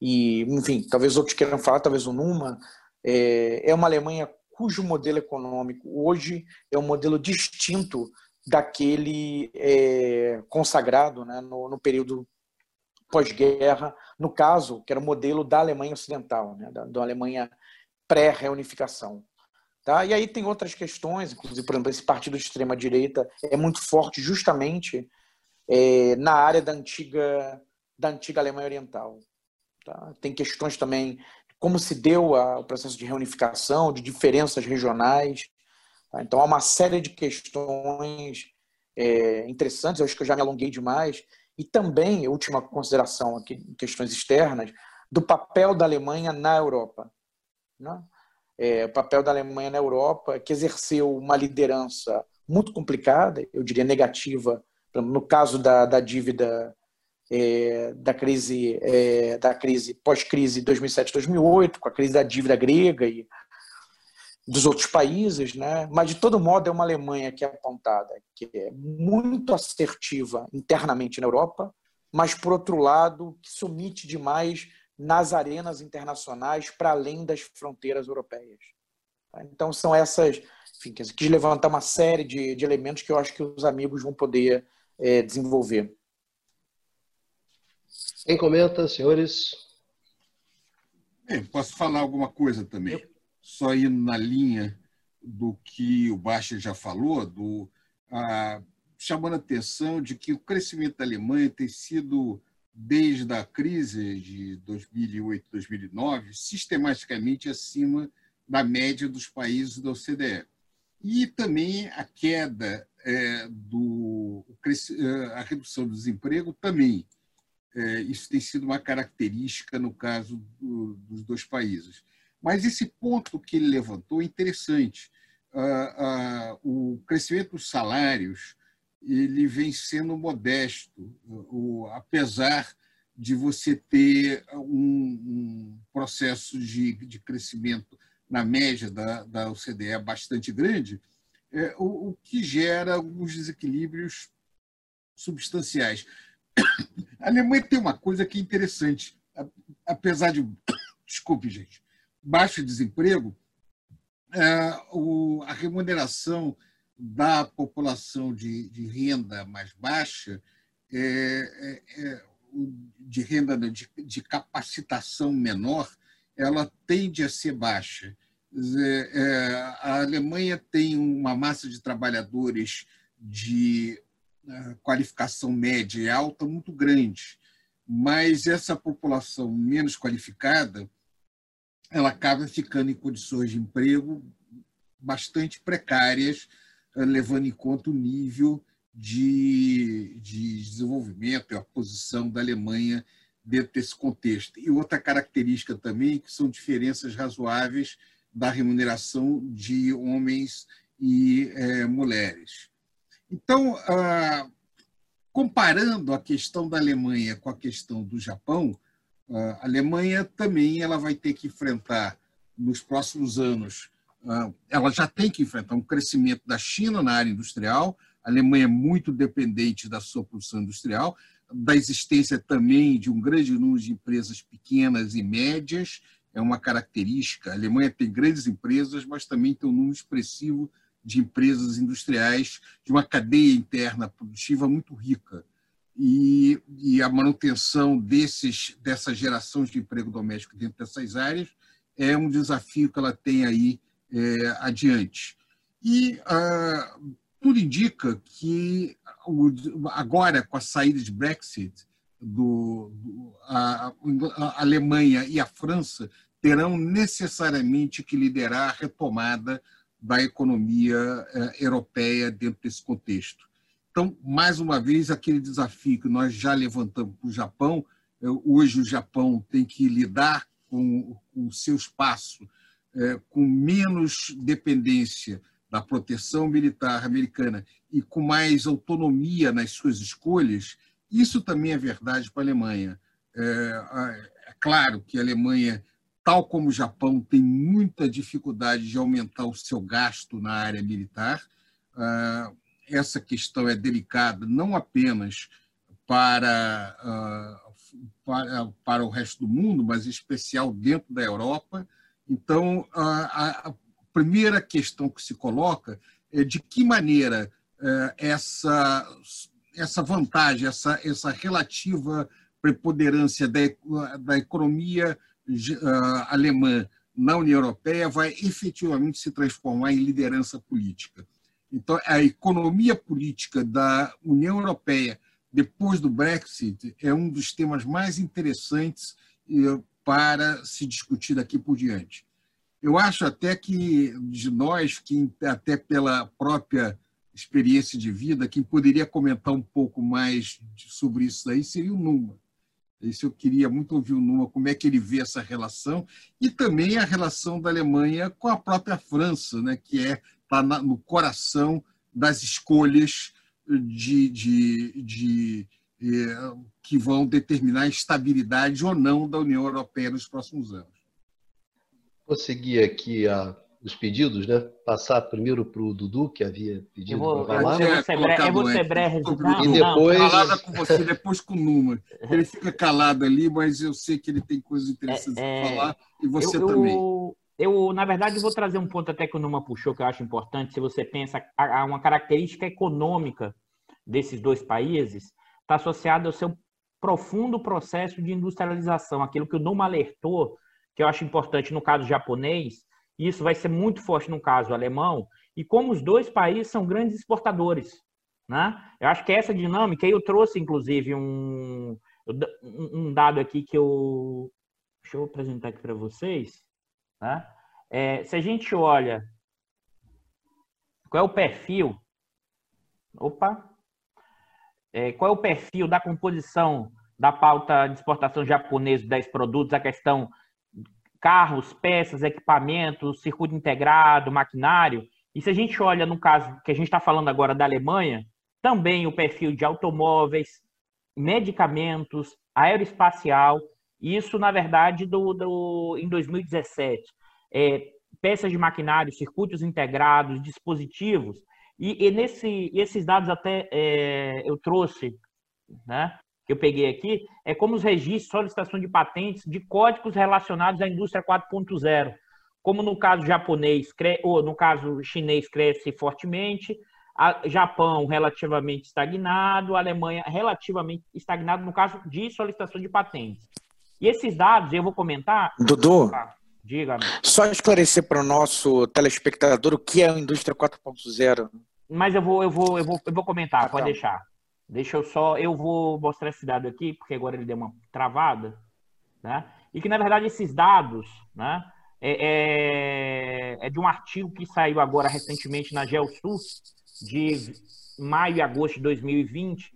e, enfim, talvez outros queiram falar, talvez o Numa, é, é uma Alemanha cujo modelo econômico hoje é um modelo distinto daquele é, consagrado né, no, no período pós-guerra, no caso, que era o modelo da Alemanha Ocidental, né, da, da Alemanha pré-reunificação. Tá? E aí tem outras questões, inclusive, por exemplo, esse partido de extrema-direita é muito forte justamente é, na área da antiga, da antiga Alemanha Oriental. Tá? Tem questões também como se deu a, o processo de reunificação, de diferenças regionais. Tá? Então, há uma série de questões é, interessantes, eu acho que eu já me alonguei demais. E também, última consideração aqui, questões externas, do papel da Alemanha na Europa. Né? É, o papel da Alemanha na Europa, que exerceu uma liderança muito complicada, eu diria negativa, No caso da, da dívida é, da crise, é, da crise pós-crise 2007-2008, com a crise da dívida grega e dos outros países, né? mas de todo modo é uma Alemanha que é apontada, que é muito assertiva internamente na Europa, mas por outro lado que se omite demais nas arenas internacionais para além das fronteiras europeias. Então são essas, enfim, quis levantar uma série de, de elementos que eu acho que os amigos vão poder é, desenvolver. Quem comenta, senhores? É, posso falar alguma coisa também? Eu só indo na linha do que o Baixa já falou, do, ah, chamando a atenção de que o crescimento da Alemanha tem sido, desde a crise de 2008, 2009, sistematicamente acima da média dos países da OCDE. E também a queda é, do a redução do desemprego também. É, isso tem sido uma característica no caso do, dos dois países. Mas esse ponto que ele levantou é interessante. Uh, uh, o crescimento dos salários ele vem sendo modesto, apesar de você ter um, um processo de, de, crescimento na média da, da OCDE bastante grande, é, o, o que gera alguns desequilíbrios substanciais. (coughs) A Alemanha tem uma coisa que é interessante, apesar de. (coughs) Desculpe, gente baixo desemprego, é, a remuneração da população de, de renda mais baixa, é, é, é de renda de, de, capacitação menor, ela tende a ser baixa. É, a Alemanha tem uma massa de trabalhadores de qualificação média e alta muito grande, mas essa população menos qualificada ela acaba ficando em condições de emprego bastante precárias, eh, levando em conta o nível de, de desenvolvimento e a posição da Alemanha dentro desse contexto. E outra característica também, que são diferenças razoáveis da remuneração de homens e é, mulheres. Então, ah, comparando a questão da Alemanha com a questão do Japão, a Alemanha também ela vai ter que enfrentar nos próximos anos, ah, ela já tem que enfrentar um crescimento da China na área industrial. A Alemanha é muito dependente da sua produção industrial, da existência também de um grande número de empresas pequenas e médias, é uma característica. A Alemanha tem grandes empresas, mas também tem um número expressivo de empresas industriais, de uma cadeia interna produtiva muito rica e, e a manutenção desses, dessa geração de emprego doméstico dentro dessas áreas é um desafio que ela tem aí é, adiante. E ah, tudo indica que agora, com a saída de Brexit, do, do a, a, Alemanha e a França terão necessariamente que liderar a retomada da economia eh, europeia dentro desse contexto. Então, mais uma vez, aquele desafio que nós já levantamos para o Japão, é, hoje o Japão tem que lidar com o seu espaço, é, com menos dependência da proteção militar americana e com mais autonomia nas suas escolhas, isso também é verdade para a Alemanha. É, é claro que a Alemanha, tal como o Japão, tem muita dificuldade de aumentar o seu gasto na área militar. Ah, essa questão é delicada não apenas para, ah, para, para o resto do mundo, mas em especial dentro da Europa. Então, a, a primeira questão que se coloca é de que maneira eh, essa, essa vantagem, essa, essa relativa preponderância da, da economia ah, alemã na União Europeia vai efetivamente se transformar em liderança política. Então, a economia política da União Europeia depois do Brexit é um dos temas mais interessantes eh, para se discutir daqui por diante. Eu acho até que de nós, que até pela própria experiência de vida, quem poderia comentar um pouco mais sobre isso aí seria o Numa. Isso eu queria muito ouvir o Numa, como é que ele vê essa relação, e também a relação da Alemanha com a própria França, né, que é está no coração das escolhas de, de, de é, que vão determinar a estabilidade ou não da União Europeia nos próximos anos. Vou seguir aqui a, os pedidos, né? Passar primeiro para o Dudu, que havia pedido para falar. Eu vou ser. Eu vou ser breve. Não, e depois... Calada com você, depois com o Numa. Ele fica calado ali, mas eu sei que ele tem coisas interessantes é, para falar, e você eu, também. Eu, eu, na verdade, vou trazer um ponto até que o Numa puxou, que eu acho importante. Se você pensa, uma característica econômica desses dois países está associada ao seu profundo processo de industrialização, aquilo que o Numa alertou, que eu acho importante no caso japonês, e isso vai ser muito forte no caso alemão, e como os dois países são grandes exportadores. Né? Eu acho que essa dinâmica, eu trouxe inclusive um, um dado aqui que eu. Deixa eu apresentar aqui para vocês. Né? É, se a gente olha qual é o perfil. Opa! É, qual é o perfil da composição da pauta de exportação japonesa de 10 produtos, a questão carros, peças, equipamentos, circuito integrado, maquinário. E se a gente olha no caso que a gente está falando agora da Alemanha, também o perfil de automóveis, medicamentos, aeroespacial, isso, na verdade, do, do, em 2017. É, peças de maquinário, circuitos integrados, dispositivos. E, e nesse, esses dados até é, eu trouxe, né, que eu peguei aqui, é como os registros, solicitação de patentes de códigos relacionados à indústria 4.0, como no caso japonês, ou no caso chinês cresce fortemente, a Japão relativamente estagnado, a Alemanha relativamente estagnado no caso de solicitação de patentes. E esses dados eu vou comentar. Dudu, diga. -me. Só esclarecer para o nosso telespectador o que é a indústria 4.0. Mas eu vou, eu vou, eu vou, eu vou comentar, ah, pode tá. deixar. Deixa eu só, eu vou mostrar esse dado aqui, porque agora ele deu uma travada, né? E que, na verdade, esses dados, né? É, é, é de um artigo que saiu agora recentemente na GeoSul, de maio e agosto de 2020,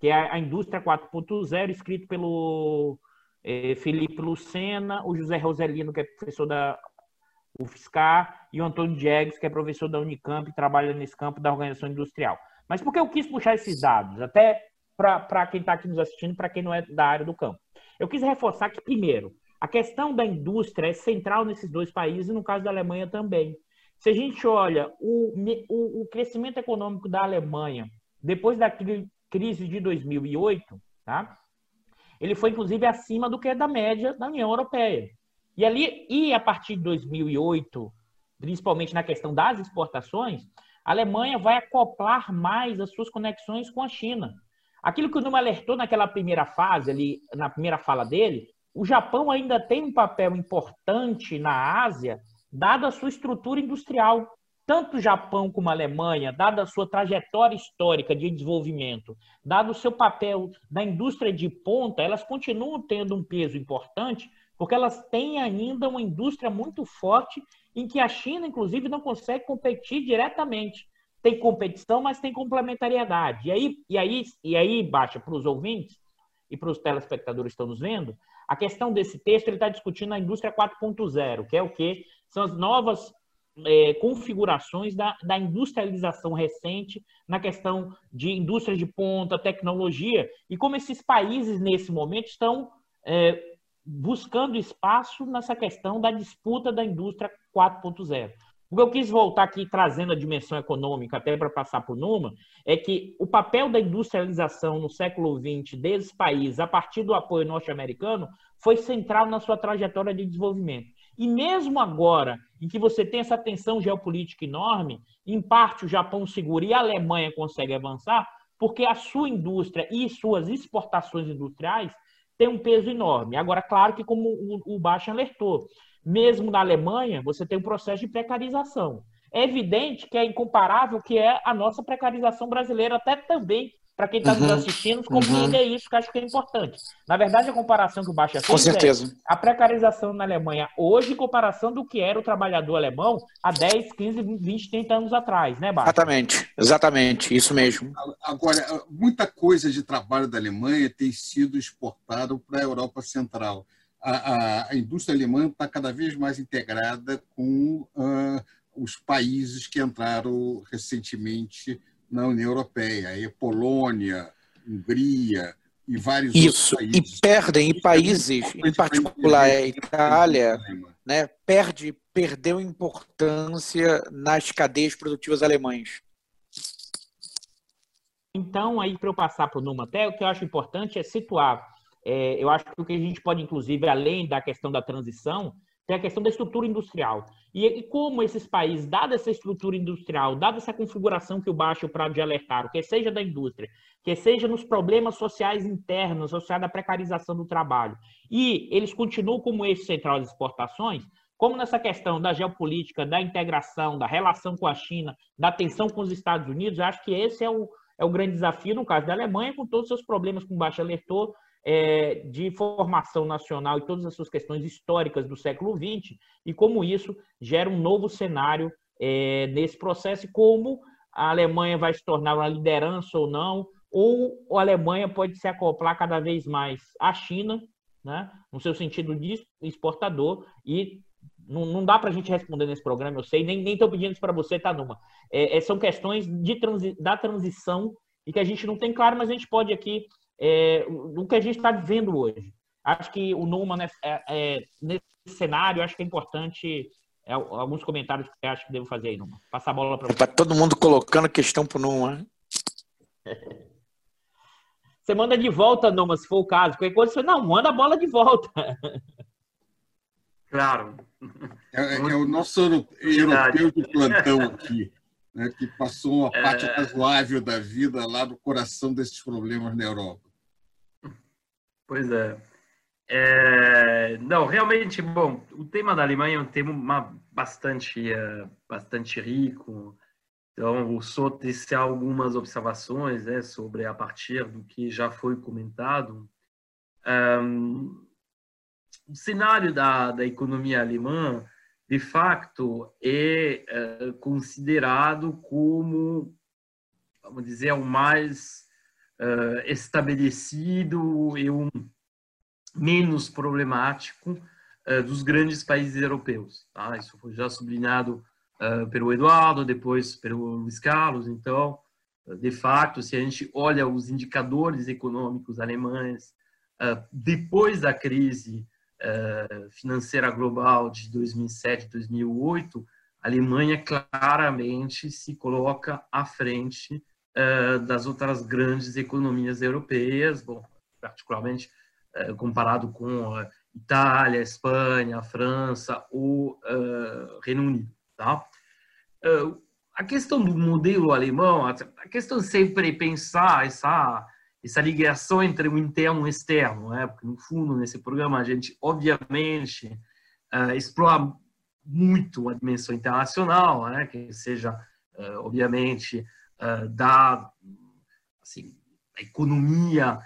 que é a Indústria 4.0, escrito pelo é, Felipe Lucena, o José Roselino, que é professor da UFSCar, e o Antônio Diegues, que é professor da Unicamp e trabalha nesse campo da organização industrial. Mas por que eu quis puxar esses dados? Até para quem está aqui nos assistindo, para quem não é da área do campo. Eu quis reforçar que, primeiro, a questão da indústria é central nesses dois países, e no caso da Alemanha também. Se a gente olha o, o, o crescimento econômico da Alemanha depois da crise de 2008, tá? Ele foi inclusive acima do que é da média da União Europeia. E ali, e a partir de 2008, principalmente na questão das exportações, a Alemanha vai acoplar mais as suas conexões com a China. Aquilo que o Numa alertou naquela primeira fase, ali, na primeira fala dele, o Japão ainda tem um papel importante na Ásia, dada a sua estrutura industrial. Tanto o Japão como a Alemanha, dada a sua trajetória histórica de desenvolvimento, dado o seu papel na indústria de ponta, elas continuam tendo um peso importante, porque elas têm ainda uma indústria muito forte em que a China, inclusive, não consegue competir diretamente. Tem competição, mas tem complementariedade. E aí, e aí, e aí baixa para os ouvintes e para os telespectadores que estão nos vendo, a questão desse texto ele está discutindo a indústria 4.0, que é o que são as novas é, configurações da, da, industrialização recente na questão de indústria de ponta, tecnologia, e como esses países, nesse momento, estão é, buscando espaço nessa questão da disputa da indústria 4.0. O que eu quis voltar aqui trazendo a dimensão econômica, até para passar por Numa, é que o papel da industrialização no século XX desses países, a partir do apoio norte-americano, foi central na sua trajetória de desenvolvimento. E mesmo agora, em que você tem essa tensão geopolítica enorme, em parte o Japão segura e a Alemanha consegue avançar, porque a sua indústria e suas exportações industriais tem um peso enorme. Agora, claro que, como o, o Baixa alertou, mesmo na Alemanha, você tem um processo de precarização. É evidente que é incomparável que é a nossa precarização brasileira, até também para quem está uhum, nos assistindo, compreender uhum. isso, que acho que é importante. Na verdade, a comparação que o Baixa fez Com certeza. é a precarização na Alemanha hoje em comparação do que era o trabalhador alemão há 10, 15, 20, 30 anos atrás, né, Baixa? Exatamente, exatamente, isso mesmo. Agora, muita coisa de trabalho da Alemanha tem sido exportada para a Europa Central. A, a, a indústria alemã está cada vez mais integrada com uh, os países que entraram recentemente na União Europeia, aí Polônia, Hungria e vários Isso, outros países. e perdem e países, em particular a Itália, né, perde, perdeu importância nas cadeias produtivas alemãs. Então, aí, para eu passar para o Numa até, o que eu acho importante é situar. É, eu acho que o que a gente pode, inclusive, além da questão da transição, tem a questão da estrutura industrial. E, e, como esses países, dada essa estrutura industrial, dada essa configuração que o Baixo Prado já alertaram, que seja da indústria, que seja nos problemas sociais internos, associados à precarização do trabalho, e eles continuam como eixo central das exportações, como nessa questão da geopolítica, da integração, da relação com a China, da tensão com os Estados Unidos, acho que esse é o, é o grande desafio no caso da Alemanha, com todos os seus problemas, como o Baixo alertou, é, de formação nacional e todas as suas questões históricas do século XX, e como isso gera um novo cenário é, nesse processo, e como a Alemanha vai se tornar uma liderança ou não, ou a Alemanha pode se acoplar cada vez mais à China, né, no seu sentido de exportador, e não, não dá para a gente responder nesse programa, eu sei, nem estou pedindo isso para você, tá, Numa. É, é, são questões de transi da transição e que a gente não tem claro, mas a gente pode aqui é, do que a gente está vivendo hoje. Acho que o Numa, né, é, é, nesse cenário, acho que é importante é, alguns comentários que você acha que devo fazer aí, Numa. Passar a bola para você. Para todo mundo colocando questão para o Numa. Você manda de volta, Numa, se for o caso. Qualquer coisa, você não, manda a bola de volta. Claro. É, é o nosso europeu de plantão aqui né, que passou uma parte é... razoável da vida lá no coração desses problemas na Europa. Pois é. é. Não, realmente, bom, o tema da Alemanha é um tema bastante, é, bastante rico. Então, só tecer algumas observações né, sobre a partir do que já foi comentado. Um, o cenário da, da economia alemã de facto, é, é considerado como, vamos dizer, o mais é, estabelecido e o menos problemático é, dos grandes países europeus. Tá? Isso foi já sublinhado é, pelo Eduardo, depois pelo Luiz Carlos. Então, de fato, se a gente olha os indicadores econômicos alemães depois da crise financeira global de 2007, 2008, a Alemanha claramente se coloca à frente uh, das outras grandes economias europeias, bom, particularmente uh, comparado com a Itália, Espanha, França ou Reino Unido. Tá? a questão do modelo alemão, a questão sempre pensar essa essa ligação entre o interno e o externo, né? porque no fundo nesse programa a gente obviamente explora muito a dimensão internacional, né? que seja obviamente da assim, economia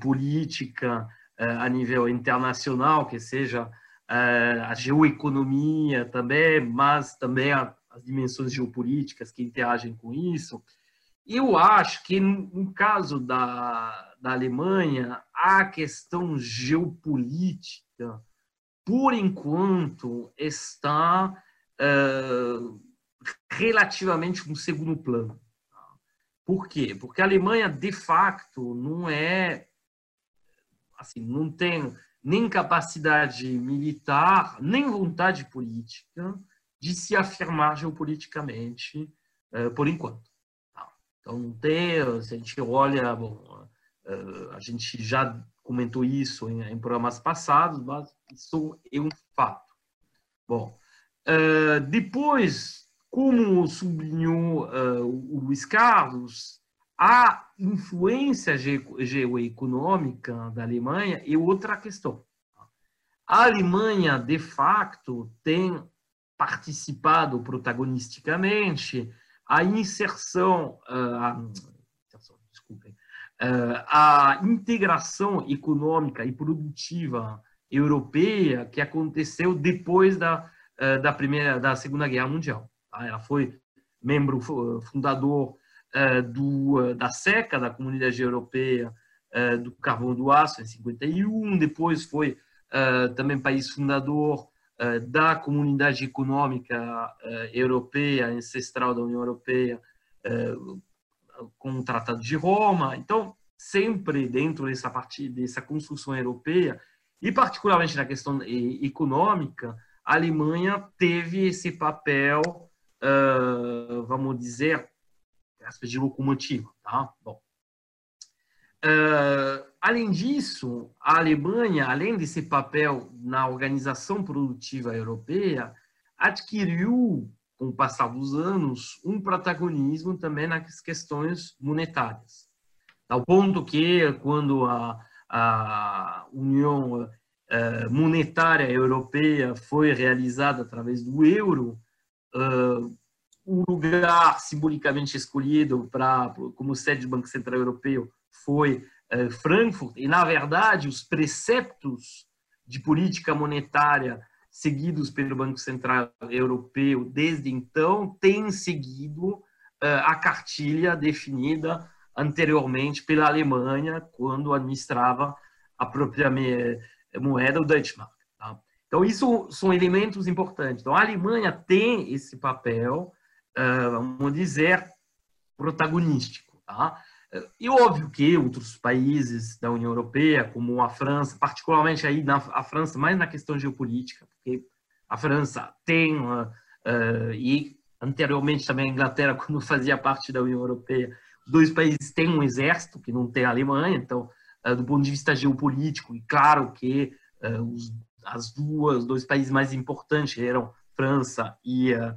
política a nível internacional, que seja a geoeconomia também, mas também as dimensões geopolíticas que interagem com isso. Eu acho que, no caso da, da Alemanha, a questão geopolítica, por enquanto, está uh, relativamente no segundo plano. Por quê? Porque a Alemanha, de facto, não é. Assim, não tem nem capacidade militar, nem vontade política de se afirmar geopoliticamente, uh, por enquanto. Então, não tem, se a gente olha, bom, eh, a gente já comentou isso em, em programas passados, mas isso é um fato. Bom, eh, depois, como sublinhou eh, o Luiz Carlos, a influência geoeconômica da Alemanha é outra questão. A Alemanha, de facto, tem participado protagonisticamente a inserção, a, desculpem, ah, a integração econômica e produtiva europeia que aconteceu depois da, da primeira, da Segunda Guerra Mundial. Tá? Ela foi membro fundador do, da SECA, da Comunidade Europeia do Carvão do Aço, em 51, depois foi também país fundador eh, da comunidade econômica eh, europeia, ancestral da União Europeia, eh, com o Tratado de Roma. Então, sempre dentro dessa parte dessa construção europeia e particularmente na questão econômica, a Alemanha teve esse papel, uh, vamos dizer, de locomotiva, tá? Bom. Uh, além disso, a Alemanha, além desse papel na organização produtiva europeia, adquiriu, com o passar dos anos, um protagonismo também nas questões monetárias. Ao ponto que, quando a, a União uh, Monetária Europeia foi realizada através do euro, uh, o lugar simbolicamente escolhido para como sede do Banco Central Europeu foi uh, Frankfurt e na verdade os preceptos de política monetária seguidos pelo Banco Central Europeu desde então têm seguido a cartilha definida anteriormente pela Alemanha quando administrava a própria moeda, o Deutschmark. Então, isso são elementos importantes. Então, a Alemanha tem esse papel, uh, vamos dizer, protagonístico. Tá? E óbvio que outros países da União Europeia, como a França, particularmente aí na a França, mais na questão geopolítica, porque a França tem, uh, e anteriormente também a Inglaterra, (laughs) quando fazia parte da União Europeia, dois países têm um exército que não tem a Alemanha, então, uh, do ponto de vista geopolítico, e claro que os, as duas, dois países mais importantes eram França e uh,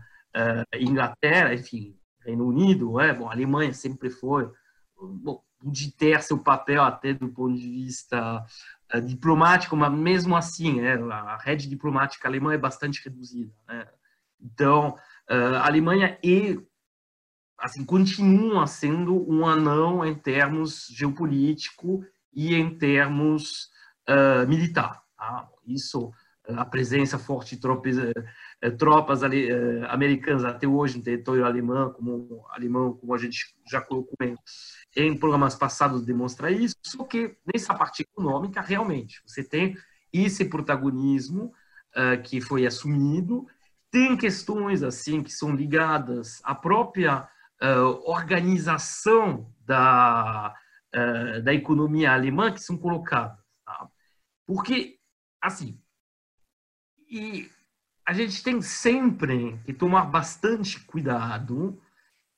Inglaterra, enfim, Reino Unido, é, bom, Alemanha sempre foi, bom, de ter seu papel até do ponto de vista diplomático, mas mesmo assim, é, a rede diplomática alemã é bastante reduzida. Né? Então, a Alemanha e assim, continua sendo um anão em termos geopolítico e em termos uh, militar. Tá? Isso, a presença forte de tropas, uh, tropas ali, uh, americanas até hoje no território alemão, como, alemão, como a gente já colocou em, em programas passados, demonstra isso. Só que nessa parte econômica, realmente, você tem esse protagonismo que foi assumido, tem questões assim que são ligadas à própria uh, organização da, uh, da economia alemã que são colocadas. Tá? Porque, assim, e a gente tem sempre que tomar bastante cuidado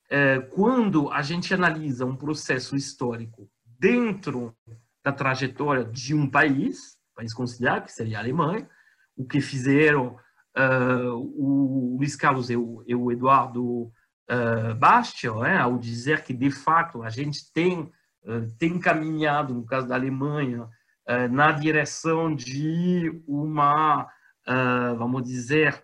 uh, quando a gente analisa um processo histórico dentro da trajetória de um país, país considerado, que seria a Alemanha, o que fizeram uh, o Luiz Carlos e o, e o Eduardo uh, Bastion, né, ao dizer que, de fato, a gente tem, uh, tem caminhado, no caso da Alemanha, uh, na direção de uma, vamos dizer,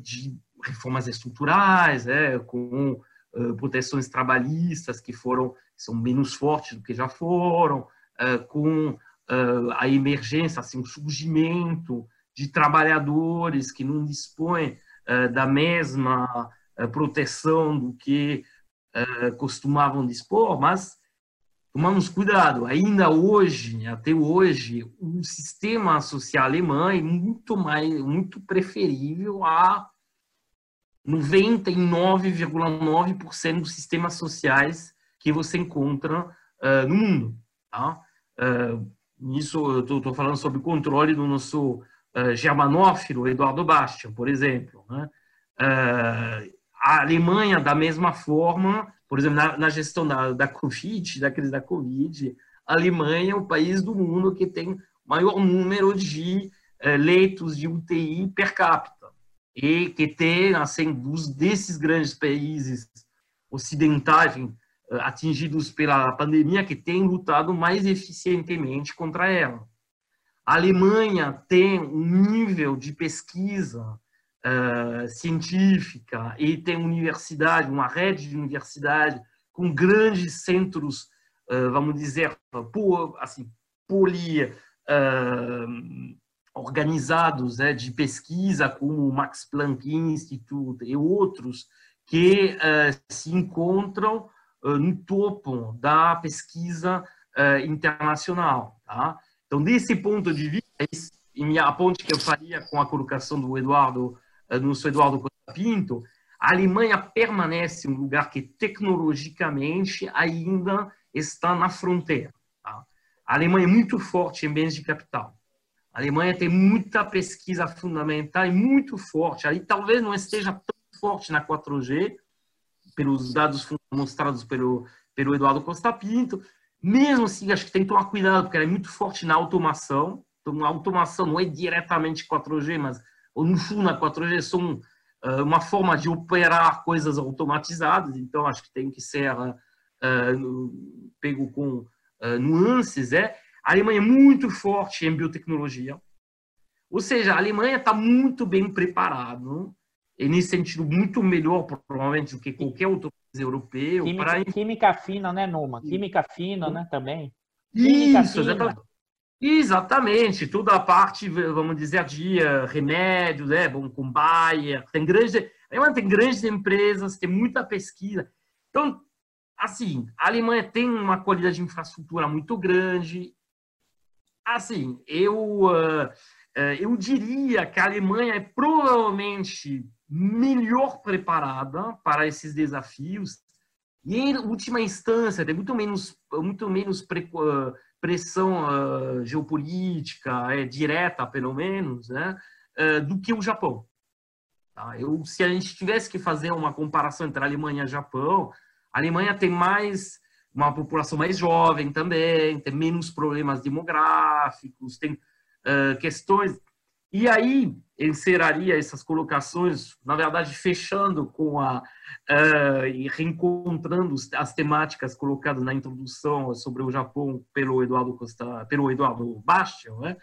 de reformas estruturais, né, com proteções trabalhistas que foram são menos fortes do que já foram, com a emergência, assim, o surgimento de trabalhadores que não dispõem da mesma eh, proteção do que eh, costumavam dispor, mas tomamos cuidado. Ainda hoje, até hoje, o sistema social alemão é muito mais, muito preferível a 99,9% dos sistemas sociais que você encontra uh, no mundo. Tá? Uh, isso eu estou falando sobre o controle do nosso uh, germanófilo Eduardo Bastian, por exemplo. Né? Uh, a Alemanha, da mesma forma, por exemplo, na, na gestão da, da Covid, da crise da Covid, a Alemanha é o país do mundo que tem maior número de é, leitos de UTI per capita e que tem, assim, dos desses grandes países ocidentais eh, atingidos pela pandemia, que tem lutado mais eficientemente contra ela. A Alemanha tem um nível de pesquisa uh, científica e tem universidade, uma rede de universidade com grandes centros, uh, vamos dizer, assim, poli, uh, organizados né, de pesquisa, como o Max Planck Institute e outros, que se encontram no topo da pesquisa internacional. Tá? Então, desse ponto de vista, e a ponte que eu faria com a colocação do Eduardo no seu Eduardo Costa Pinto, a Alemanha permanece um lugar que tecnologicamente ainda está na fronteira. Tá? A Alemanha é muito forte em bens de capital. A Alemanha tem muita pesquisa fundamental e muito forte. Aí talvez não esteja tão forte na 4G, pelos dados mostrados pelo, pelo Eduardo Costa Pinto. Mesmo assim, acho que tem que tomar cuidado, porque ela é muito forte na automação. Então, a automação não é diretamente 4G, mas no fundo, na 4G são uh, uma forma de operar coisas automatizadas. Então, acho que tem que ser uh, pego com uh, nuances. É? A Alemanha é muito forte em biotecnologia. Ou seja, a Alemanha está muito bem preparada e nesse sentido muito melhor provavelmente do que qualquer outro país europeu. Química, para... química fina, né, Numa? Química fina, né, também. Química Isso, fina. exatamente. Exatamente, toda a parte, vamos dizer, de remédios, né, bom, com Bayer, tem grandes, tem grandes empresas, tem muita pesquisa. Então, assim, a Alemanha tem uma qualidade de infraestrutura muito grande. Assim, eu, uh, uh, eu diria que a Alemanha é provavelmente melhor preparada para esses desafios e em última instância tem muito menos muito menos pressão uh, geopolítica é direta pelo menos né uh, do que o Japão tá? eu se a gente tivesse que fazer uma comparação entre Alemanha e Japão a Alemanha tem mais uma população mais jovem também tem menos problemas demográficos tem uh, questões e aí, enceraria essas colocações, na verdade, fechando com a. Uh, e reencontrando as temáticas colocadas na introdução sobre o Japão pelo Eduardo Costa, pelo Eduardo Bastian, né?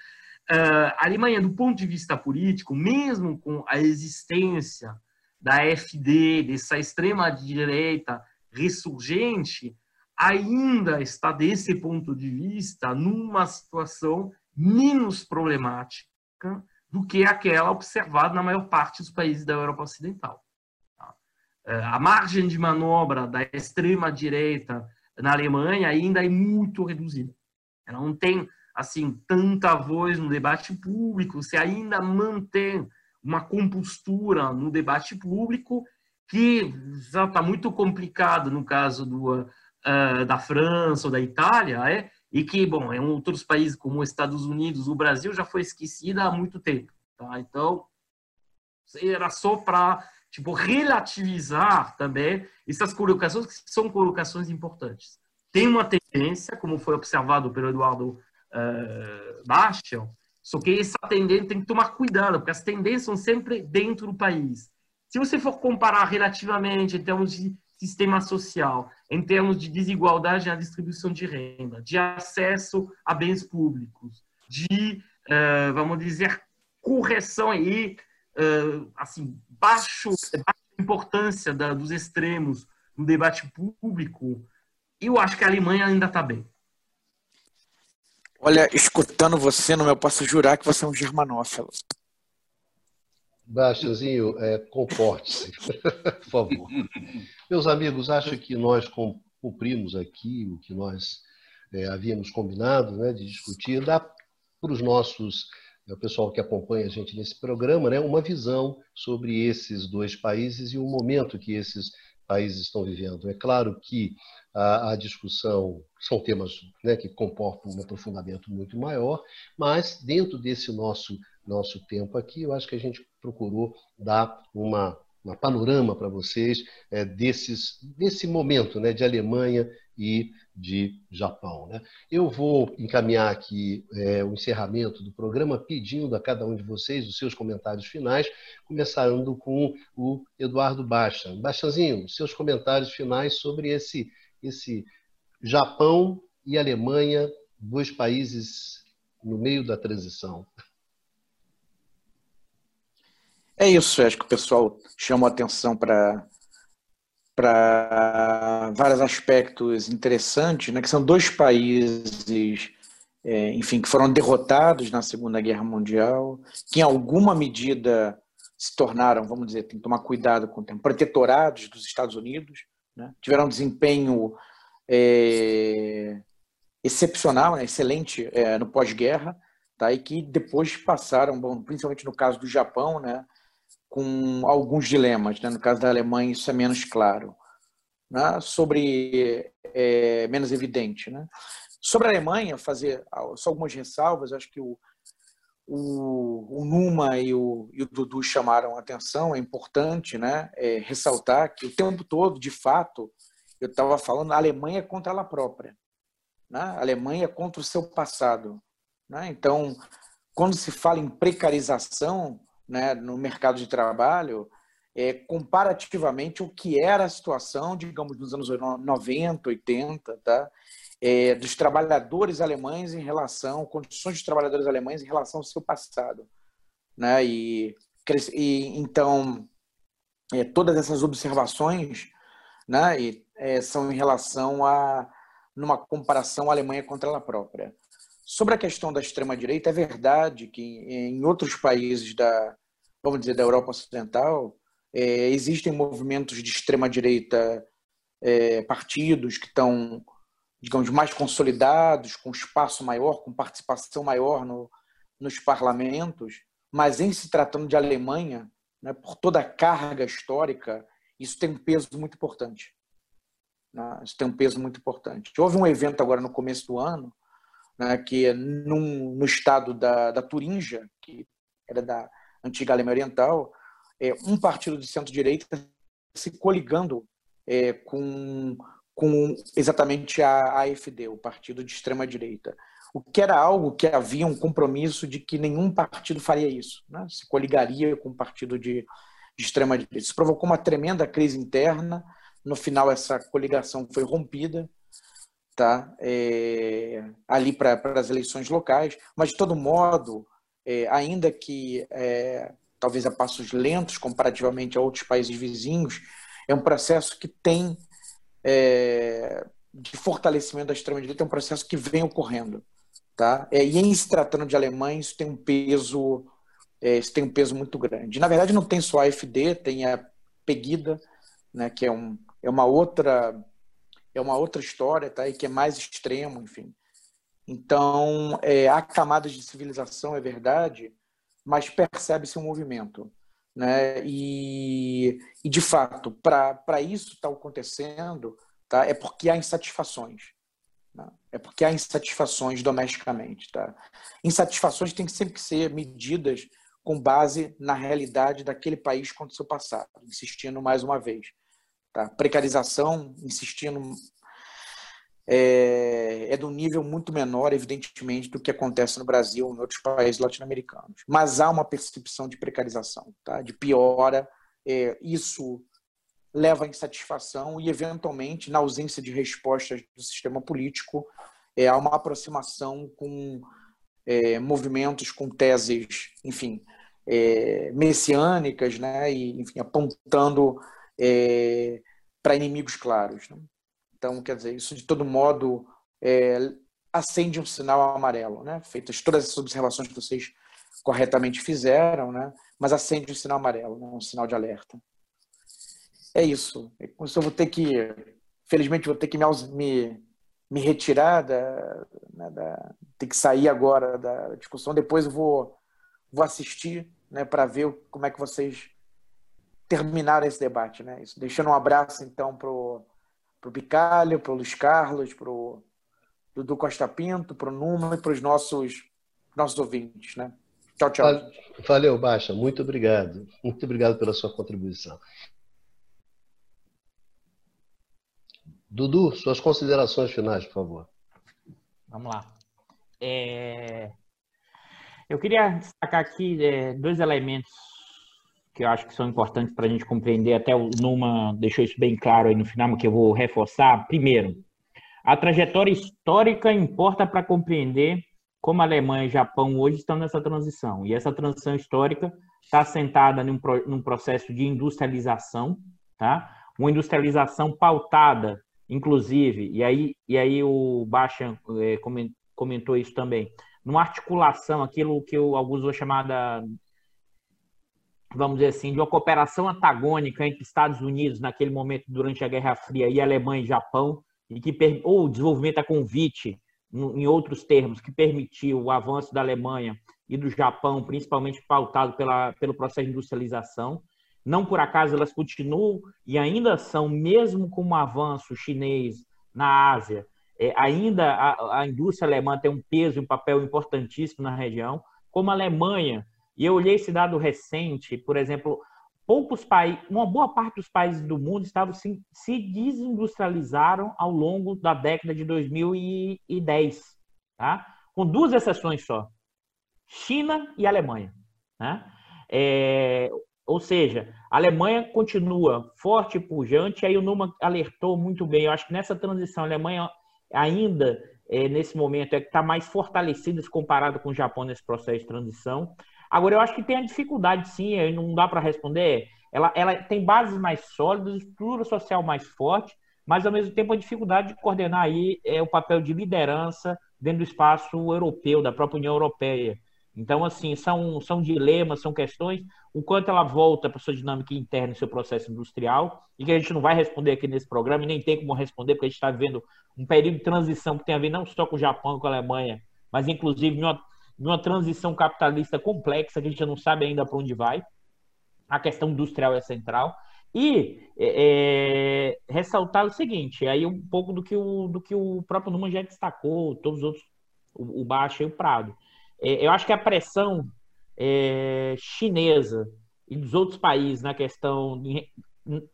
Uh, a Alemanha, do ponto de vista político, mesmo com a existência da FD, dessa extrema-direita ressurgente, ainda está, desse ponto de vista, numa situação menos problemática do que aquela observada na maior parte dos países da Europa Ocidental. Tá? É, a margem de manobra da extrema-direita na Alemanha ainda é muito reduzida. Ela não tem assim tanta voz no debate público, se ainda mantém uma compostura no debate público que já está muito complicado no caso do, uh, da França ou da Itália, é, e que, bom, em outros países como os Estados Unidos, o Brasil já foi esquecida há muito tempo. Tá? Então, era só para tipo, relativizar também essas colocações, que são colocações importantes. Tem uma tendência, como foi observado pelo Eduardo uh, Bastian, só que essa tendência tem que tomar cuidado, porque as tendências são sempre dentro do país. Se você for comparar relativamente em termos de sistema social, em termos de desigualdade na distribuição de renda, de acesso a bens públicos, de, uh, vamos dizer, correção aí, uh, assim, baixo, baixa importância da, dos extremos no debate público, eu acho que a Alemanha ainda está bem. Olha, escutando você, não eu posso jurar que você é um germanófilo. Bastianzinho, é, comporte-se, (laughs) por favor. Meus amigos, acho que nós cumprimos aqui o que nós é, havíamos combinado né, de discutir, dá para os nossos, é, o pessoal que acompanha a gente nesse programa, né, uma visão sobre esses dois países e o momento que esses países estão vivendo. É claro que a, a discussão são temas né, que comportam um aprofundamento muito maior, mas dentro desse nosso nosso tempo aqui, eu acho que a gente procurou dar uma, uma panorama para vocês é, desses, desse momento né, de Alemanha e de Japão. Né? Eu vou encaminhar aqui é, o encerramento do programa, pedindo a cada um de vocês os seus comentários finais, começando com o Eduardo Baixa. Baixazinho, seus comentários finais sobre esse, esse Japão e Alemanha, dois países no meio da transição. É isso, acho que o pessoal chamou atenção para para vários aspectos interessantes, né, que são dois países, é, enfim, que foram derrotados na Segunda Guerra Mundial, que em alguma medida se tornaram, vamos dizer, tem que tomar cuidado com o tempo, protetorados dos Estados Unidos, né, tiveram um desempenho é, excepcional, né, excelente é, no pós-guerra, tá, e que depois passaram, bom, principalmente no caso do Japão, né, com alguns dilemas. Né? No caso da Alemanha, isso é menos claro. Né? Sobre é, menos evidente. Né? Sobre a Alemanha, fazer só algumas ressalvas. Acho que o, o, o Numa e o, e o, Dudu chamaram atenção. É importante, né? É, ressaltar que o tempo todo, de fato, eu estava falando a Alemanha é contra ela própria, né? A Alemanha é contra o seu passado, né? Então, quando se fala em precarização, né, no mercado de trabalho, é, comparativamente o que era a situação, digamos, nos anos 90, 80, tá? É, dos trabalhadores alemães em relação, condições dos trabalhadores alemães em relação ao seu passado. Né? E, e então, é, todas essas observações né, e, é, são em relação a numa comparação Alemanha contra ela própria. Sobre a questão da extrema direita, é verdade que em outros países da, vamos dizer, da Europa Ocidental, é, existem movimentos de extrema direita, é, partidos que estão, digamos, mais consolidados, com espaço maior, com participação maior no, nos parlamentos, mas em se tratando de Alemanha, né, por toda a carga histórica, isso tem um peso muito importante. Né? Isso tem um peso muito importante. Houve um evento agora no começo do ano, né, que num, no estado da, da Turíngia, que era da antiga Alemanha Oriental, é, um partido de centro-direita se coligando é, com, com exatamente a AfD, o partido de extrema-direita. O que era algo que havia um compromisso de que nenhum partido faria isso, né? se coligaria com um partido de, de extrema-direita. Isso provocou uma tremenda crise interna. No final, essa coligação foi rompida tá? É, ali para as eleições locais. Mas, de todo modo, é, ainda que é, talvez a passos lentos comparativamente a outros países vizinhos, é um processo que tem é, de fortalecimento da extrema-direita, é um processo que vem ocorrendo. Tá? É, e em se tratando de alemães, isso tem um peso, é, isso tem um peso muito grande. Na verdade, não tem só a AfD, tem a Pegida, né, que é, um, é uma outra é uma outra história, tá? E que é mais extremo, enfim. Então, é, há camadas de civilização, é verdade, mas percebe-se um movimento. Né? E, e de fato, para isso estar tá acontecendo, tá? é porque há insatisfações. Né? É porque há insatisfações domesticamente. Tá? Insatisfações têm sempre que ser medidas com base na realidade daquele país contra o seu passado, insistindo mais uma vez. Tá? Precarização, insistindo é, é de um nível muito menor, evidentemente, do que acontece no Brasil ou em outros países latino-americanos. Mas há uma percepção de precarização, tá? de piora. É, isso leva à insatisfação e, eventualmente, na ausência de respostas do sistema político, é, há uma aproximação com é, movimentos com teses, enfim, é, messiânicas, né? e, enfim, apontando é, para inimigos claros. Né? Então, quer dizer, isso de todo modo é, acende um sinal amarelo, né? Feitas todas essas observações que vocês corretamente fizeram, né? Mas acende um sinal amarelo, né? um sinal de alerta. É isso. É eu vou ter que, felizmente, vou ter que me, me, retirar da, né, da, ter que sair agora da discussão. Depois eu vou, vou assistir, né, para ver como é que vocês terminaram esse debate, né? Isso. Deixando um abraço então pro para o Bicalho, para o Luiz Carlos, para o Dudu Costa Pinto, para o Numa e para os nossos, nossos ouvintes. Né? Tchau, tchau. Valeu, Baixa. Muito obrigado. Muito obrigado pela sua contribuição. Dudu, suas considerações finais, por favor. Vamos lá. É... Eu queria destacar aqui é, dois elementos que eu acho que são importantes para a gente compreender, até o Numa deixou isso bem claro aí no final, que eu vou reforçar. Primeiro, a trajetória histórica importa para compreender como a Alemanha e o Japão hoje estão nessa transição. E essa transição histórica está assentada num, num processo de industrialização, tá? Uma industrialização pautada, inclusive, e aí, e aí o Bachan é, comentou isso também, numa articulação, aquilo que alguns vão chamar da vamos dizer assim, de uma cooperação antagônica entre Estados Unidos naquele momento durante a Guerra Fria e Alemanha e Japão, e que ou o desenvolvimento a convite, em outros termos, que permitiu o avanço da Alemanha e do Japão, principalmente pautado pela, pelo processo de industrialização. Não por acaso elas continuam e ainda são, mesmo com um avanço chinês na Ásia, é, ainda a, a, indústria alemã tem um peso e um papel importantíssimo na região, como a Alemanha. E eu olhei esse dado recente, por exemplo, poucos países, uma boa parte dos países do mundo estavam se, se desindustrializaram ao longo da década de 2010, tá? Com duas exceções só: China e Alemanha, né? É, ou seja, a Alemanha continua forte e pujante, aí o Numa alertou muito bem. Eu acho que nessa transição, a Alemanha ainda, é, nesse momento, é que está mais fortalecida comparado com o Japão nesse processo de transição. Agora, eu acho que tem a dificuldade, sim, não dá para responder. Ela, ela tem bases mais sólidas, estrutura social mais forte, mas, ao mesmo tempo, a dificuldade de coordenar aí é o papel de liderança dentro do espaço europeu, da própria União Europeia. Então, assim, são, são dilemas, são questões, o quanto ela volta para sua dinâmica interna e seu processo industrial, e que a gente não vai responder aqui nesse programa, e nem tem como responder, porque a gente está vivendo um período de transição que tem a ver não só com o Japão com a Alemanha, mas inclusive numa, numa transição capitalista complexa, que a gente não sabe ainda para onde vai. A questão industrial é central. E é, é, ressaltar o seguinte, aí um pouco do que o, do que o próprio Numa já destacou, todos os outros, o, o Baixa e o Prado. É, eu acho que a pressão é, chinesa e dos outros países na questão,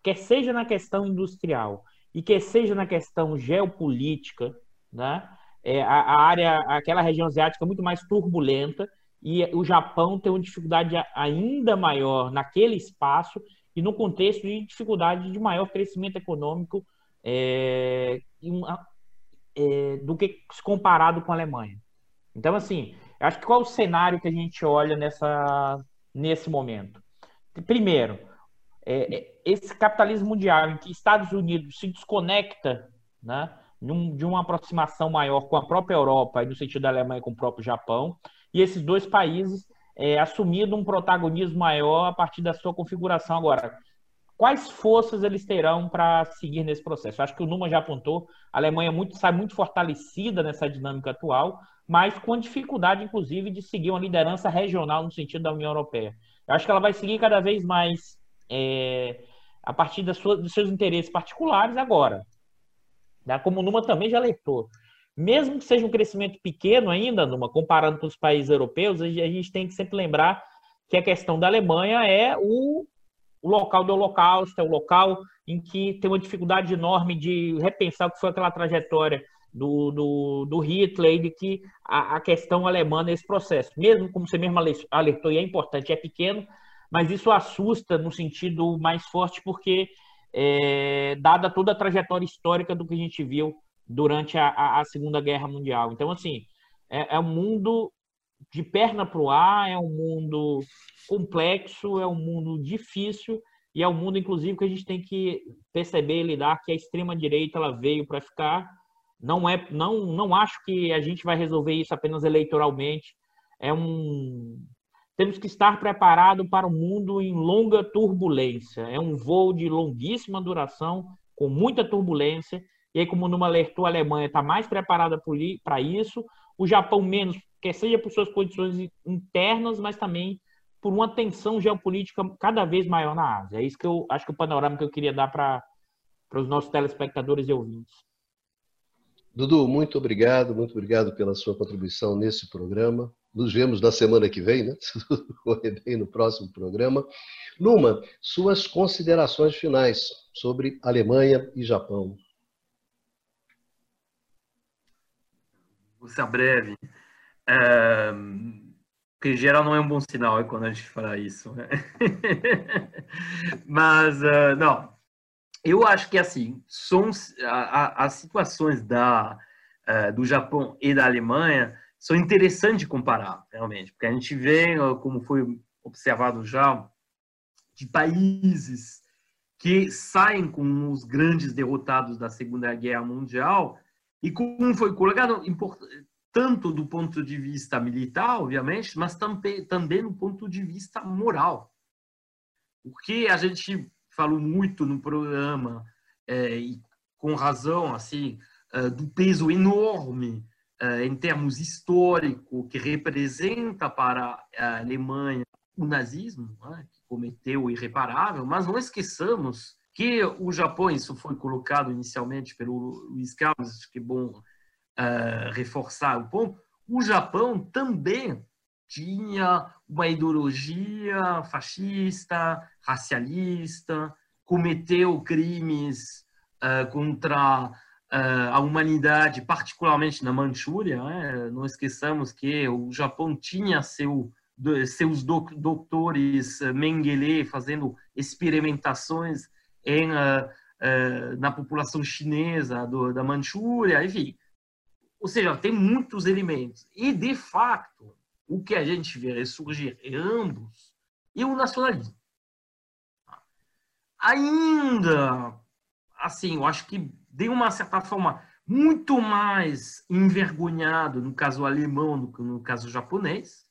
quer seja na questão industrial e quer seja na questão geopolítica, né? É, a, a, área, aquela região asiática é muito mais turbulenta e o Japão tem uma dificuldade ainda maior naquele espaço e no contexto de dificuldade de maior crescimento econômico é, é, do que comparado com a Alemanha. Então, assim, acho que qual é o cenário que a gente olha nessa, nesse momento? Primeiro, é, é, esse capitalismo mundial em que Estados Unidos se desconecta né, de uma aproximação maior com a própria Europa e no sentido da Alemanha com o próprio Japão, e esses dois países é, assumindo um protagonismo maior a partir da sua configuração. Agora, quais forças eles terão para seguir nesse processo? Acho que o Numa já apontou, a Alemanha muito, sai muito fortalecida nessa dinâmica atual, mas com dificuldade, inclusive, de seguir uma liderança regional no sentido da União Europeia. Eu acho que ela vai seguir cada vez mais é, a partir suas, dos seus interesses particulares agora. Né? Como o Numa também já alertou. Mesmo que seja um crescimento pequeno ainda, Numa, comparando com os países europeus, a gente tem que sempre lembrar que a questão da Alemanha é o, o local do Holocausto, é o local em que tem uma dificuldade enorme de repensar o que foi aquela trajetória do, do, do Hitler e de que a, a, questão alemã nesse processo. Mesmo como você mesmo alertou, e é importante, é pequeno, mas isso assusta no sentido mais forte, porque, é, dada toda a trajetória histórica do que a gente viu durante a, a Segunda Guerra Mundial. Então, assim, é, é um mundo de perna para o ar, é um mundo complexo, é um mundo difícil e é um mundo, inclusive, que a gente tem que perceber e lidar que a extrema-direita ela veio para ficar não é, não, não acho que a gente vai resolver isso apenas eleitoralmente. É um temos que estar preparado para o um mundo em longa turbulência. É um voo de longuíssima duração, com muita turbulência. E aí, como numa alertou, a Alemanha está mais preparada para isso, o Japão menos, quer seja por suas condições internas, mas também por uma tensão geopolítica cada vez maior na Ásia. É isso que eu acho que o panorama que eu queria dar para os nossos telespectadores e ouvintes. Dudu, muito obrigado, muito obrigado pela sua contribuição nesse programa. Nos vemos na semana que vem, né? (laughs) Se tudo correr bem no próximo programa. Numa, suas considerações finais sobre Alemanha e Japão. Vou ser breve. É... Porque em geral não é um bom sinal quando a gente fala isso. Né? (laughs) Mas, uh, não, eu acho que assim são as situações da uh, do Japão e da Alemanha são interessantes de comparar realmente porque a gente vê como foi observado já de países que saem com os grandes derrotados da Segunda Guerra Mundial e como foi colocado tanto do ponto de vista militar obviamente mas também também do ponto de vista moral. Porque a gente falou muito no programa, é, e com razão, assim, é, do peso enorme em termos históricos, que representa para a Alemanha o nazismo, né, que cometeu o irreparável, mas não esqueçamos que o Japão, isso foi colocado inicialmente pelo Luiz Carlos, que é bom reforçar o ponto, o Japão também tinha uma ideologia fascista, racialista, cometeu crimes uh, contra uh, a humanidade, particularmente na Manchúria. Né? Não esqueçamos que o Japão tinha seu, seus doutores Mengele fazendo experimentações em, uh, na população chinesa do, da Manchúria, enfim. Ou seja, tem muitos elementos. E, de fato, o que a gente vê ressurgir em ambos é o nacionalismo. Ainda, assim, eu acho que de uma certa forma muito mais envergonhado no caso alemão do que no caso japonês,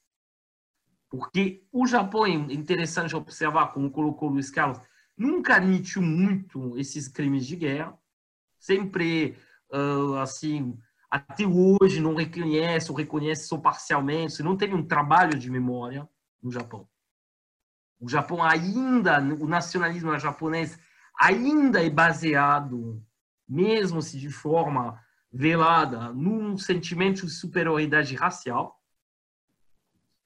porque o Japão é interessante observar, como colocou Luiz Carlos, nunca admitiu muito esses crimes de guerra, sempre assim até hoje não reconhece ou reconhece só parcialmente, não teve um trabalho de memória no Japão. O Japão ainda, o nacionalismo japonês ainda é baseado, mesmo se de forma velada, num sentimento de superioridade racial.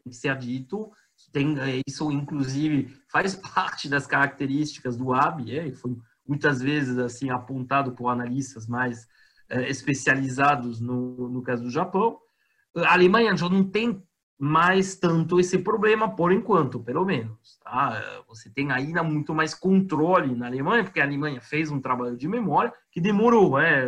Tem que ser dito. Tem, isso, inclusive, faz parte das características do Abe, é, foi muitas vezes assim apontado por analistas mais especializados no, no caso do Japão. A Alemanha já não tem mais tanto esse problema, por enquanto, pelo menos. Tá? Você tem ainda muito mais controle na Alemanha, porque a Alemanha fez um trabalho de memória que demorou. É,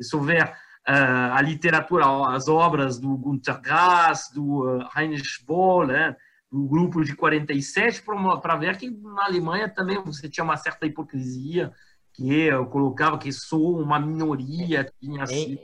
se houver uh, a literatura, as obras do Günter Grass, do uh, Heinrich Boll, né, do grupo de 47, para ver que na Alemanha também você tinha uma certa hipocrisia que eu colocava que sou uma minoria, tinha sido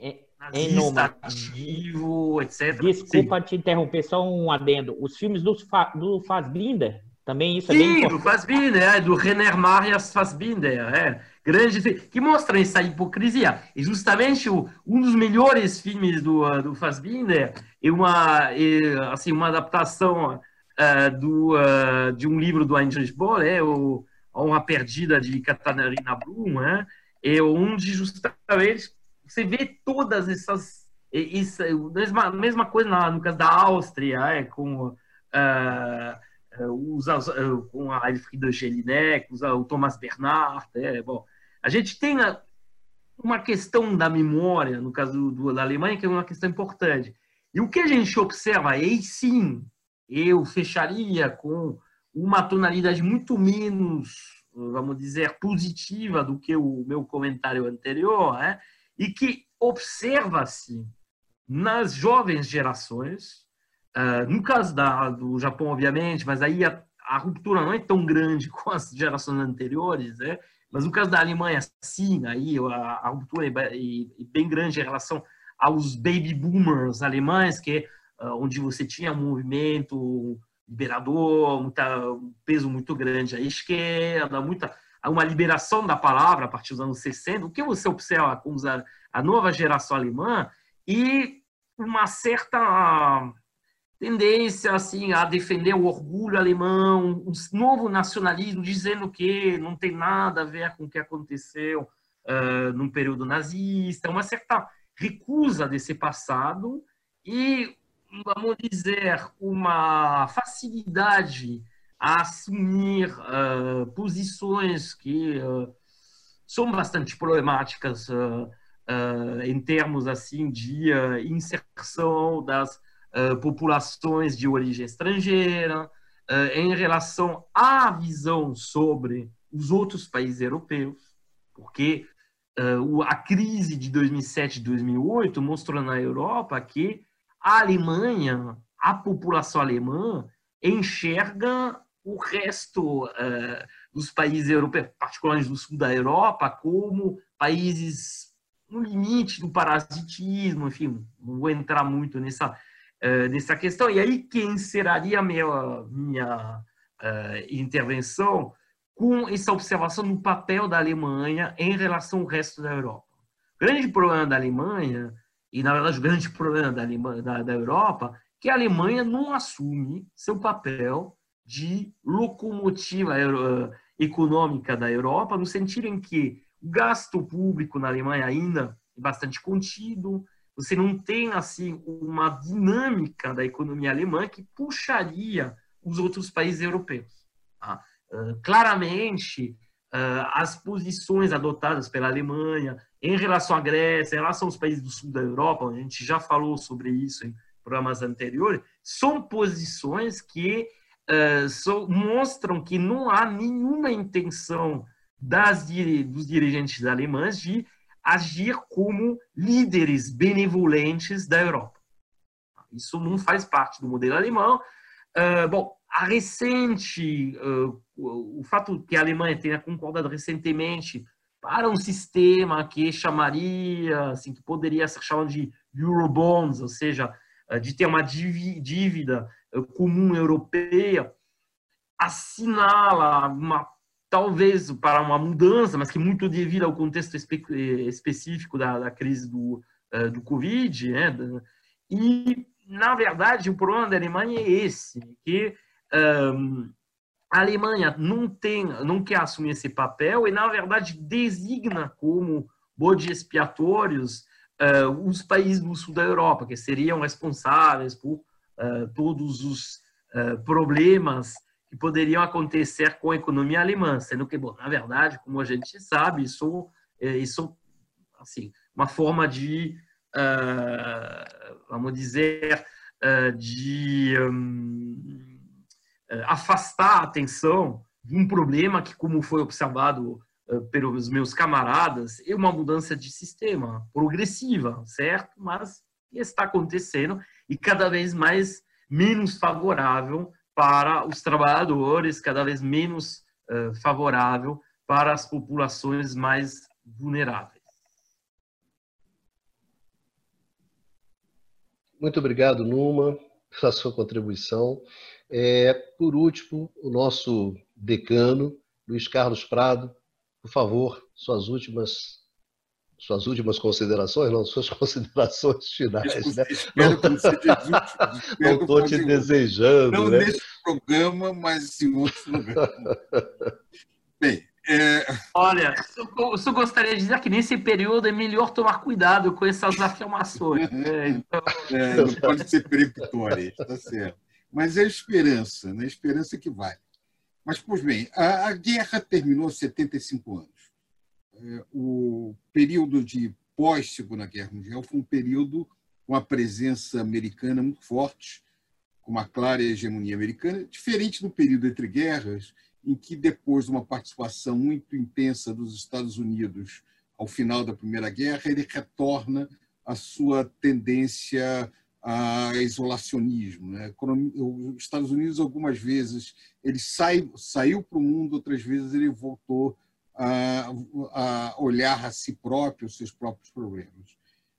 ativo, etc. Desculpa Sim. te interromper, só um adendo. Os filmes do, do Fassbinder, também isso Sim, é bem importante. do Fassbinder, é, do Renner Marias Fassbinder, é, grande, que mostra essa hipocrisia. E justamente o, um dos melhores filmes do, do Fassbinder é uma, é, assim, uma adaptação uh, do, uh, de um livro do Heinrich Boll, é o uma perdida de Catarina Blum, né? é onde justamente você vê todas essas isso, mesma mesma coisa na, no caso da Áustria, é, com uh, os, uh, com a Elfriede Jelinek, o Thomas Bernard, é, bom, a gente tem uma questão da memória no caso do, do, da Alemanha que é uma questão importante. E o que a gente observa aí sim, eu fecharia com uma tonalidade muito menos, vamos dizer, positiva do que o meu comentário anterior, né? e que observa-se nas jovens gerações, uh, no caso da, do Japão, obviamente, mas aí a, a, ruptura não é tão grande (laughs) com as gerações anteriores, né? mas no caso da Alemanha, sim, aí a, a ruptura é, é, é, bem grande em relação aos baby boomers alemães, que uh, onde você tinha um movimento liberador, muita, um peso muito grande à esquerda, muita, uma liberação da palavra a partir dos anos 60. O que você observa com a, nova geração alemã e uma certa tendência assim a defender o orgulho alemão, um novo nacionalismo, dizendo que não tem nada a ver com o que aconteceu uh, no período nazista, uma certa recusa desse passado e vamos dizer, uma facilidade a assumir uh, posições que uh, são bastante problemáticas uh, em termos assim de inserção das populações de origem estrangeira, em relação à visão sobre os outros países europeus, porque a crise de 2007 e 2008 mostrou na Europa que a Alemanha, a população alemã, enxerga o resto uh, dos países europeus, particularmente do sul da Europa, como países no limite do parasitismo, enfim, não vou entrar muito nessa, uh, nessa questão. E aí que encerraria minha, minha uh, intervenção com essa observação do papel da Alemanha em relação ao resto da Europa. O grande problema da Alemanha e na verdade o grande problema da, Alemanha, da, da Europa, que a Alemanha não assume seu papel de locomotiva econômica da Europa, no sentido em que o gasto público na Alemanha ainda é bastante contido, você não tem assim uma dinâmica da economia alemã que puxaria os outros países europeus. Tá? Claramente, as posições adotadas pela Alemanha em relação à Grécia, em relação aos países do sul da Europa, a gente já falou sobre isso em programas anteriores, são posições que uh, mostram que não há nenhuma intenção das, dos dirigentes alemães de agir como líderes benevolentes da Europa. Isso não faz parte do modelo alemão. Uh, bom, a recente, uh, o fato que a Alemanha tenha concordado recentemente para um sistema que chamaria, assim, que poderia ser chamado de Eurobonds, ou seja, uh, de ter uma dívida comum europeia, assinala uma talvez para uma mudança, mas que muito devido ao contexto espe específico da, da, crise do, uh, do Covid, né? E, na verdade, o problema da Alemanha é esse, que um, a Alemanha não tem, não quer assumir esse papel e, na verdade, designa como bode expiatórios uh, os países do sul da Europa, que seriam responsáveis por uh, todos os uh, problemas que poderiam acontecer com a economia alemã, sendo que, bom, na verdade, como a gente sabe, isso, isso assim, uma forma de, vamos dizer, de um, afastar a atenção de um problema que, como foi observado eh, pelos meus camaradas, é uma mudança de sistema progressiva, certo? Mas está acontecendo e cada vez mais menos favorável para os trabalhadores, cada vez menos uh, favorável para as populações mais vulneráveis. Muito obrigado, Numa, pela sua contribuição. É, por último, o nosso decano, Luiz Carlos Prado, por favor, suas últimas suas últimas considerações, não, suas (laughs) considerações finais. Né? (laughs) Espero Não estou te desejando. Não né? nesse programa, mas em outro programa. (laughs) Bem, é... Olha, eu só gostaria de dizer que nesse período é melhor tomar cuidado com essas afirmações. Né? Então... É, não pode ser peremptória, está certo mas é esperança, né? esperança que vale. Mas, pois bem, a, a guerra terminou há 75 anos. É, o período de pós-Segunda Guerra Mundial foi um período com a presença americana muito forte, com uma clara hegemonia americana, diferente do período entre guerras, em que, depois de uma participação muito intensa dos Estados Unidos ao final da Primeira Guerra, ele retorna à sua tendência a isolacionismo. Né? Os Estados Unidos, algumas vezes, ele sai, saiu para o mundo, outras vezes ele voltou a, a olhar a si próprio, os seus próprios problemas.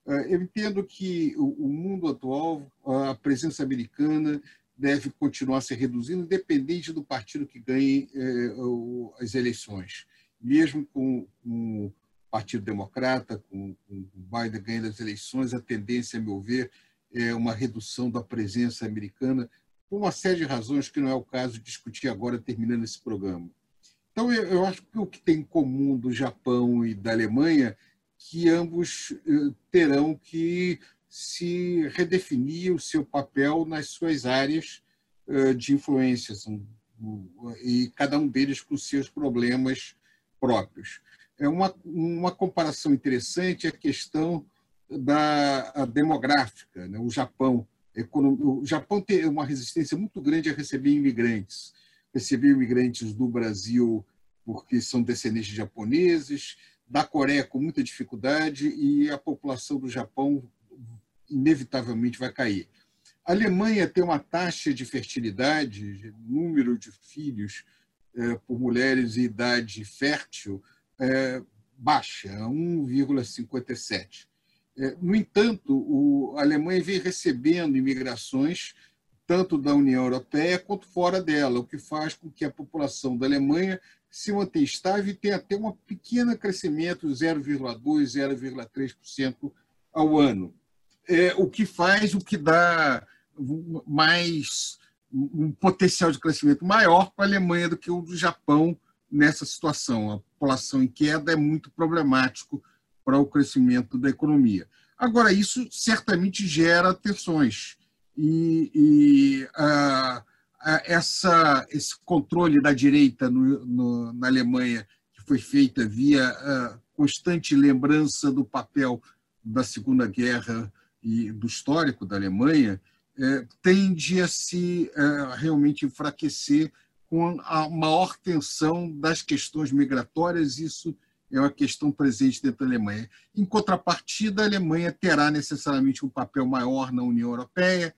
Eh, eu entendo que o mundo atual, a presença americana deve continuar se reduzindo, independente do partido que ganhe eh, as eleições. Mesmo com, o Partido Democrata, com, o Biden ganhando as eleições, a tendência, a meu ver, é, uma redução da presença americana, por uma série de razões que não é o caso de discutir agora, terminando esse programa. Então, eu, eu acho que o que tem em comum do Japão e da Alemanha que ambos eh, terão que se redefinir o seu papel nas suas áreas eh, de influência, e cada um deles com seus problemas próprios. É uma, uma comparação interessante a questão da demográfica. Né? O Japão, o Japão tem uma resistência muito grande a receber imigrantes. Receber imigrantes do Brasil porque são descendentes de japoneses, da Coreia com muita dificuldade e a população do Japão inevitavelmente vai cair. A Alemanha tem uma taxa de fertilidade, de número de filhos é, por mulheres em idade fértil é, baixa, 1,57. É, no entanto, a Alemanha vem recebendo imigrações tanto da União Europeia quanto fora dela, o que faz com que a população da Alemanha se mantenha estável e tenha até um pequeno crescimento, 0,2%, 0,3% ao ano. é, o que faz, o que dá mais um potencial de crescimento maior para a Alemanha do que o do Japão nessa situação. A população em queda é muito problemático para o crescimento da economia. Agora, isso certamente gera tensões. E, e essa, esse controle da direita no, no, na Alemanha, que foi feita via constante lembrança do papel da Segunda Guerra e do histórico da Alemanha, é, tende a se realmente enfraquecer com a maior tensão das questões migratórias. Isso é uma questão presente dentro da Alemanha. Em contrapartida, a Alemanha terá necessariamente um papel maior na União Europeia,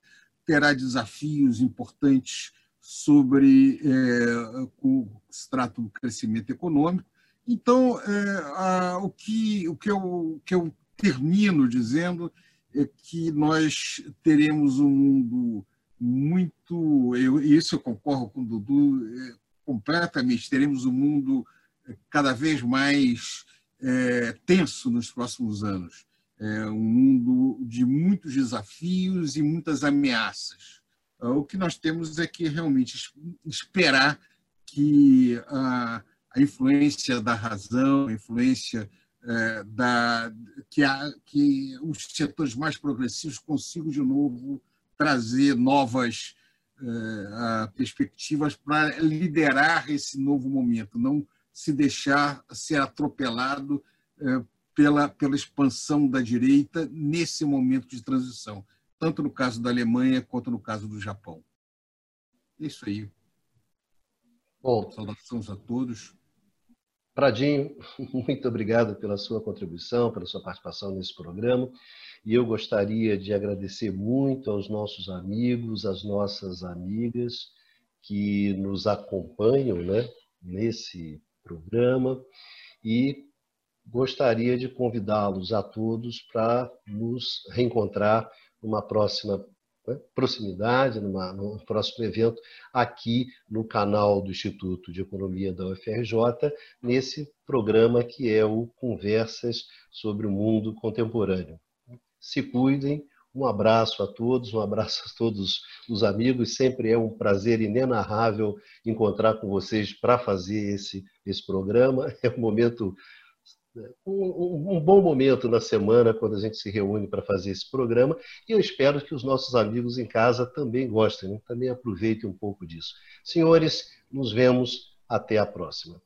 terá desafios importantes sobre é, o se do crescimento econômico. Então, é, a, o, que, o, que eu, que eu termino dizendo é que nós teremos um mundo muito. Eu, isso eu concordo com o Dudu é, completamente. Teremos um mundo cada vez mais é, tenso nos próximos anos. É um mundo de muitos desafios e muitas ameaças. O que nós temos é que realmente esperar que a, a influência da razão, a influência é, da, que, a, que os setores mais progressivos consigam de novo trazer novas é, perspectivas para liderar esse novo momento, não se deixar ser atropelado é, pela, pela expansão da direita nesse momento de transição, tanto no caso da Alemanha quanto no caso do Japão. É isso aí. Bom, saudações a todos. Pradinho, (laughs) muito obrigado pela sua contribuição, pela sua participação nesse programa. E eu gostaria de agradecer muito aos nossos amigos, às nossas amigas que nos acompanham né, nesse programa e gostaria de convidá-los a todos para nos reencontrar numa próxima né, proximidade, numa, num próximo evento, aqui no canal do Instituto de Economia da UFRJ, nesse programa que é o Conversas sobre o Mundo Contemporâneo. Se cuidem, um abraço a todos, um abraço a todos os amigos. Sempre é um prazer inenarrável encontrar com vocês para fazer esse, esse programa. (laughs) É um momento um, um, bom momento na semana quando a gente se reúne para fazer esse programa e eu espero que os nossos amigos em casa também gostem, né? também aproveitem um pouco disso. Senhores, nos vemos até a próxima.